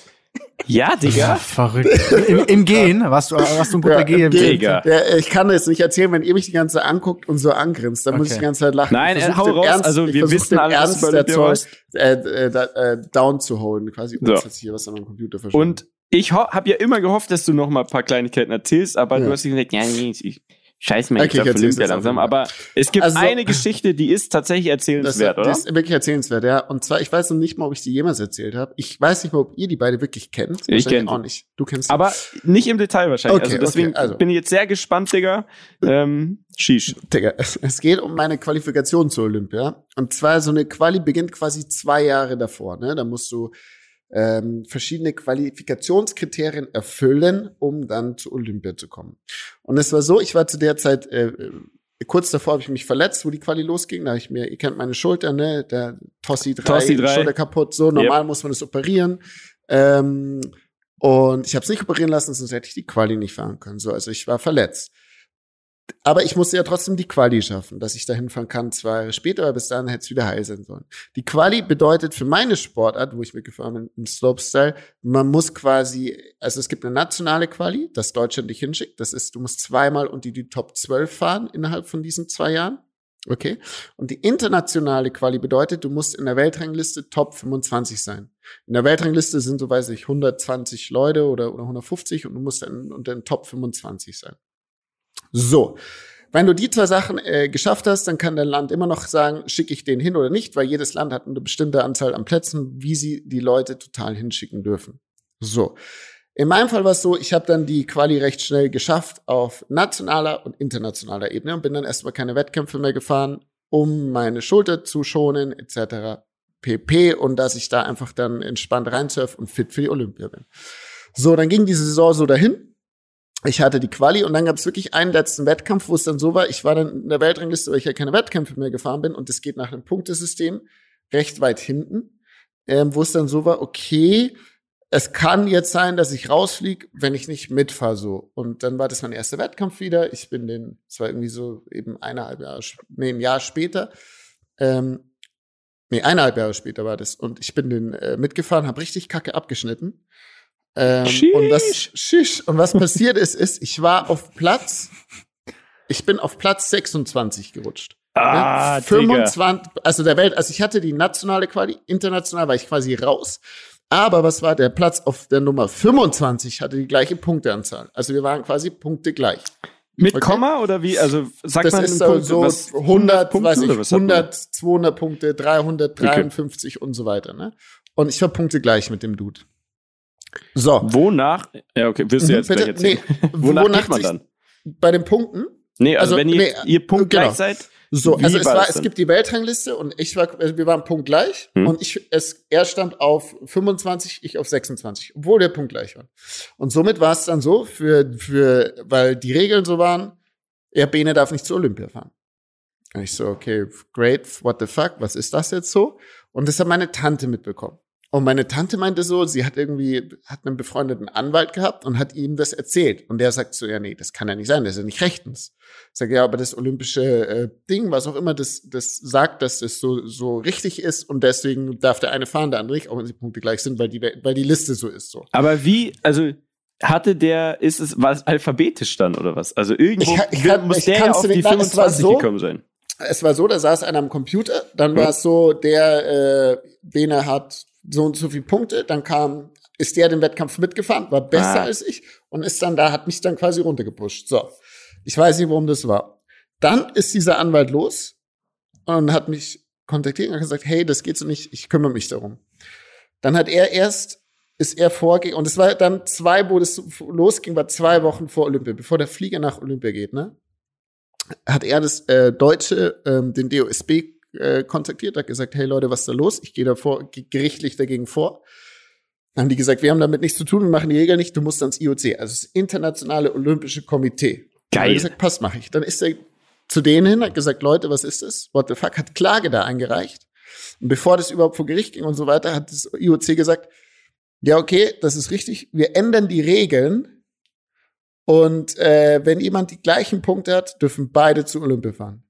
Ja, Ja, Digga. verrückt. Im, Im Gehen, warst du, warst du ein guter Ja, Gehen. Digga. Ja, ich kann das nicht erzählen, wenn ihr mich die ganze Zeit anguckt und so angrinst, dann muss Okay. ich die ganze Zeit lachen. Nein, Ich äh, hau raus. Ernst, Also, wir wissen alle, dass Ernst der Zeug äh, äh, äh, down zu holen, quasi. So. Jetzt hier was an meinem Computer verschwunden. Und ich habe ja immer gehofft, dass du noch mal ein paar Kleinigkeiten erzählst, aber Ja. du hast gesagt, ja, nee, ich scheiß mal Okay, jetzt ich auf Olympia langsam. Aber es gibt Also- eine Geschichte, die ist tatsächlich das, erzählenswert, oder? das ist wirklich erzählenswert, ja. Und zwar, ich weiß noch nicht mal, ob ich die jemals erzählt habe. Ich weiß nicht mal, ob ihr die beide wirklich kennt. Ich Wahrscheinlich kenn die. auch nicht. Du kennst sie. Aber nicht im Detail wahrscheinlich. Okay, also deswegen okay, also. bin ich jetzt sehr gespannt, Digga. Ähm, Shish. Digga, es, es geht um meine Qualifikation zur Olympia. Und zwar so eine Quali beginnt quasi zwei Jahre davor. Ne? Da musst du ähm, verschiedene Qualifikationskriterien erfüllen, um dann zu Olympia zu kommen. Und es war so, ich war zu der Zeit äh, äh, kurz davor habe ich mich verletzt, wo die Quali losging. Da habe ich mir, ihr kennt meine Schulter, ne, der Tossi 3, Tossi 3. Schulter kaputt. So normal muss man das operieren. Ähm, und ich habe es nicht operieren lassen, sonst hätte ich die Quali nicht fahren können. So, also ich war verletzt. Aber ich musste ja trotzdem die Quali schaffen, dass ich da hinfahren kann, zwei Jahre später, aber bis dahin hätte es wieder heil sein sollen. Die Quali bedeutet für meine Sportart, wo ich mitgefahren bin, im Slopestyle, man muss quasi, also es gibt eine nationale Quali, das Deutschland dich hinschickt. Das ist, du musst zweimal unter die Top 12 fahren innerhalb von diesen zwei Jahren. Okay. Und die internationale Quali bedeutet, du musst in der Weltrangliste Top 25 sein. In der Weltrangliste sind, so weiß ich, 120 Leute oder, oder 150 und du musst dann unter den Top 25 sein. So. wenn du die zwei Sachen äh, geschafft hast, dann kann dein Land immer noch sagen, schicke ich den hin oder nicht, weil jedes Land hat eine bestimmte Anzahl an Plätzen, wie sie die Leute total hinschicken dürfen. So. In meinem Fall war es so, ich habe dann die Quali recht schnell geschafft auf nationaler und internationaler Ebene und bin dann erstmal keine Wettkämpfe mehr gefahren, um meine Schulter zu schonen, etc. pp. Und dass ich da einfach dann entspannt reinsurf und fit für die Olympia bin. So, dann ging diese Saison so dahin. Ich hatte die Quali und dann gab es wirklich einen letzten Wettkampf, wo es dann so war, ich war dann in der Weltrangliste, weil ich ja keine Wettkämpfe mehr gefahren bin und es geht nach einem Punktesystem recht weit hinten, ähm, wo es dann so war, okay, es kann jetzt sein, dass ich rausfliege, wenn ich nicht mitfahre so. Und dann war das mein erster Wettkampf wieder. Ich bin den, es war irgendwie so eben eineinhalb Jahre, nee, ein Jahr später. Ähm, nee, eineinhalb Jahre später war das. Und ich bin den äh, mitgefahren, habe richtig kacke abgeschnitten. Ähm, und was, schisch, und was passiert ist, ist, ich war auf Platz, ich bin auf Platz 26 gerutscht. Ah, ja, 25, also der Welt, also ich hatte die nationale Quali, international war ich quasi raus. Aber was war der Platz auf der Nummer 25 hatte die gleiche Punkteanzahl. Also wir waren quasi Punkte gleich. Mit okay. Komma oder wie? Also sagt das man ist Punkt, so was, 100, Punkte, weiß ich, 100, 200 Punkte, 353 okay. und so weiter. Ne? Und ich war Punkte gleich mit dem Dude. So. Wonach? Ja, okay, wirst du jetzt Bitte? gleich erzählen. Nee, wonach, wonach geht man dann? Bei den Punkten? Nee, also, Also, wenn ihr, nee, ihr Punkt genau. gleich seid, So, Wie also es war es denn? gibt die Weltrangliste und ich war, also wir waren punktgleich Hm. und ich, es, er stand auf 25, ich auf 26, obwohl der Punkt gleich war. Und somit war es dann so, für, für, weil die Regeln so waren, er Bene darf nicht zur Olympia fahren. Und ich so, okay, great, what the fuck, was ist das jetzt so? Und das hat meine Tante mitbekommen. Und meine Tante meinte so, sie hat irgendwie, hat einen befreundeten Anwalt gehabt und hat ihm das erzählt. Und der sagt so, ja, nee, das kann ja nicht sein, das ist ja nicht rechtens. Ich sage, ja, aber das olympische äh, Ding, was auch immer, das, das sagt, dass das so, so richtig ist und deswegen darf der eine fahren, der andere nicht, auch wenn sie Punkte gleich sind, weil die, weil die Liste so ist so. aber wie, also hatte der, ist es, war es alphabetisch dann oder was? Also irgendwo Ich ich muss ich der ja auf die nicht- nein, es war 25 so- gekommen sein. Es war so, da saß einer am Computer, dann war es so, der äh, Bene hat so und so viele Punkte, dann kam, ist der den Wettkampf mitgefahren, war besser Ah. als ich und ist dann da, hat mich dann quasi runtergepusht. So. Ich weiß nicht, warum das war. Dann ist dieser Anwalt los und hat mich kontaktiert und hat gesagt, hey, das geht so nicht, ich kümmere mich darum. Dann hat er erst, ist er vorgegangen, und es war dann zwei, wo das losging, war zwei Wochen vor Olympia, bevor der Flieger nach Olympia geht, ne? Hat er das äh, Deutsche, ähm, den DOSB äh, kontaktiert, hat gesagt, hey Leute, was ist da los? Ich gehe da vor, ge- gerichtlich dagegen vor. Dann haben die gesagt, wir haben damit nichts zu tun, wir machen die Regeln nicht, du musst ans IOC, also das Internationale Olympische Komitee. Dann hat Geil. er gesagt, passt, mache ich. Dann ist er zu denen hin, hat gesagt, Leute, was ist das? What the fuck? Hat Klage da eingereicht. Und bevor das überhaupt vor Gericht ging und so weiter, hat das IOC gesagt, ja, okay, das ist richtig, wir ändern die Regeln. Und äh, wenn jemand die gleichen Punkte hat, dürfen beide zu Olympia fahren.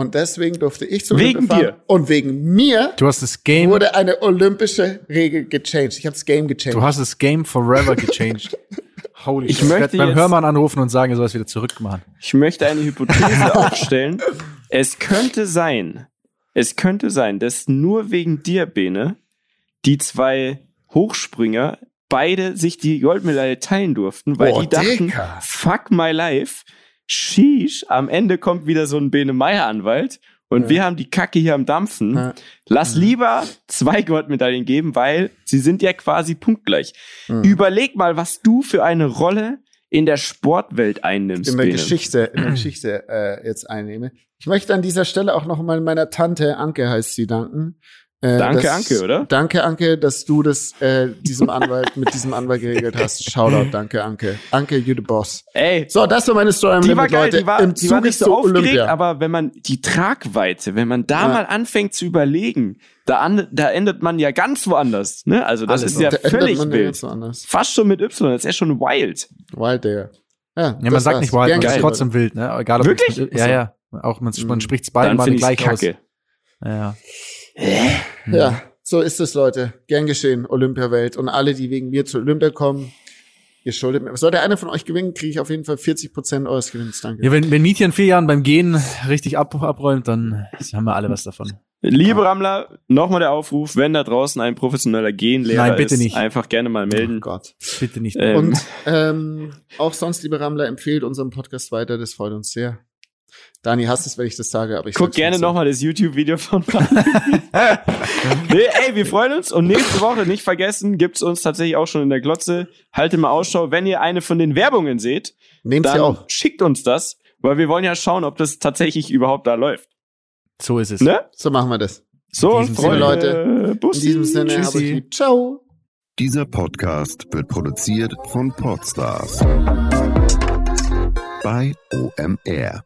Und deswegen durfte ich zu Wegen Olympia fahren. dir? Und wegen mir Du hast das Game, wurde eine olympische Regel gechanged. Ich habe das Game gechanged. du hast das Game forever gechanged. Holy Ich shit. möchte beim Hörmann anrufen und sagen, er soll es wieder zurückmachen. Ich möchte eine Hypothese aufstellen. Es könnte sein, es könnte sein, dass nur wegen dir, Bene, die zwei Hochspringer beide sich die Goldmedaille teilen durften, weil Oh, die dachten, Dicker. fuck my life, sheesh, am Ende kommt wieder so ein Bene Meier Anwalt und Ja. wir haben die Kacke hier am Dampfen. Ja. Lass lieber zwei Goldmedaillen geben, weil sie sind ja quasi punktgleich. Überleg mal, was du für eine Rolle in der Sportwelt einnimmst. in der Bene. Geschichte, in der Geschichte äh, jetzt einnehme. Ich möchte an dieser Stelle auch noch mal meiner Tante Anke heißt sie danken. Äh, Danke, dass- Anke, oder? Danke, Anke, dass du das äh, diesem Anwalt mit diesem Anwalt geregelt hast. Shoutout, danke, Anke. Anke, you the boss. Ey, So, das war meine Story am die Limit, war geil, Leute. die war, Im die war Zuge nicht so aufgeregt, Olympia. aber wenn man die Tragweite, wenn man da Ja. mal anfängt zu überlegen, da, an, da endet man ja ganz woanders. Ne? Also das Alles ist ja Da völlig man ja wild. ganz woanders. Fast schon mit Y, das ist ja schon wild. Wild Digger. Ja, Ja, man das sagt nicht wild, man ist trotzdem wild, ne? Egal ob Wirklich? Ja, ja. Auch man, man Mhm. spricht es beide Dann mal gleich kacke. aus. Ja, ja. Ja, so ist es, Leute. Gern geschehen, Olympiawelt. Und alle, die wegen mir zur Olympia kommen, ihr schuldet mir. Sollte einer von euch gewinnen, kriege ich auf jeden Fall 40 Prozent eures Gewinns. Danke. ja wenn, wenn Mietje in vier Jahren beim Gehen richtig ab, abräumt, dann haben wir alle was davon. Liebe Rammler, nochmal der Aufruf, wenn da draußen ein professioneller Genlehrer Nein, bitte ist, nicht. einfach gerne mal melden. Oh Gott. Bitte nicht. Ähm, Und ähm, auch sonst, liebe Rammler, empfehlt unseren Podcast weiter. Das freut uns sehr. Dani hasst es, wenn ich das sage, aber ich Guck gerne trotzdem. nochmal das YouTube-Video von nee, Ey, wir freuen uns und nächste Woche, nicht vergessen, gibt's uns tatsächlich auch schon in der Glotze. Haltet mal Ausschau, wenn ihr eine von den Werbungen seht, Nehmt sie dann auch. schickt uns das, weil wir wollen ja schauen, ob das tatsächlich überhaupt da läuft. So ist es. Ne? So machen wir das. So, Sinne, Leute. Leute. In diesem Sinne, Tschüssi. Ciao. Dieser Podcast wird produziert von Podstars bei OMR.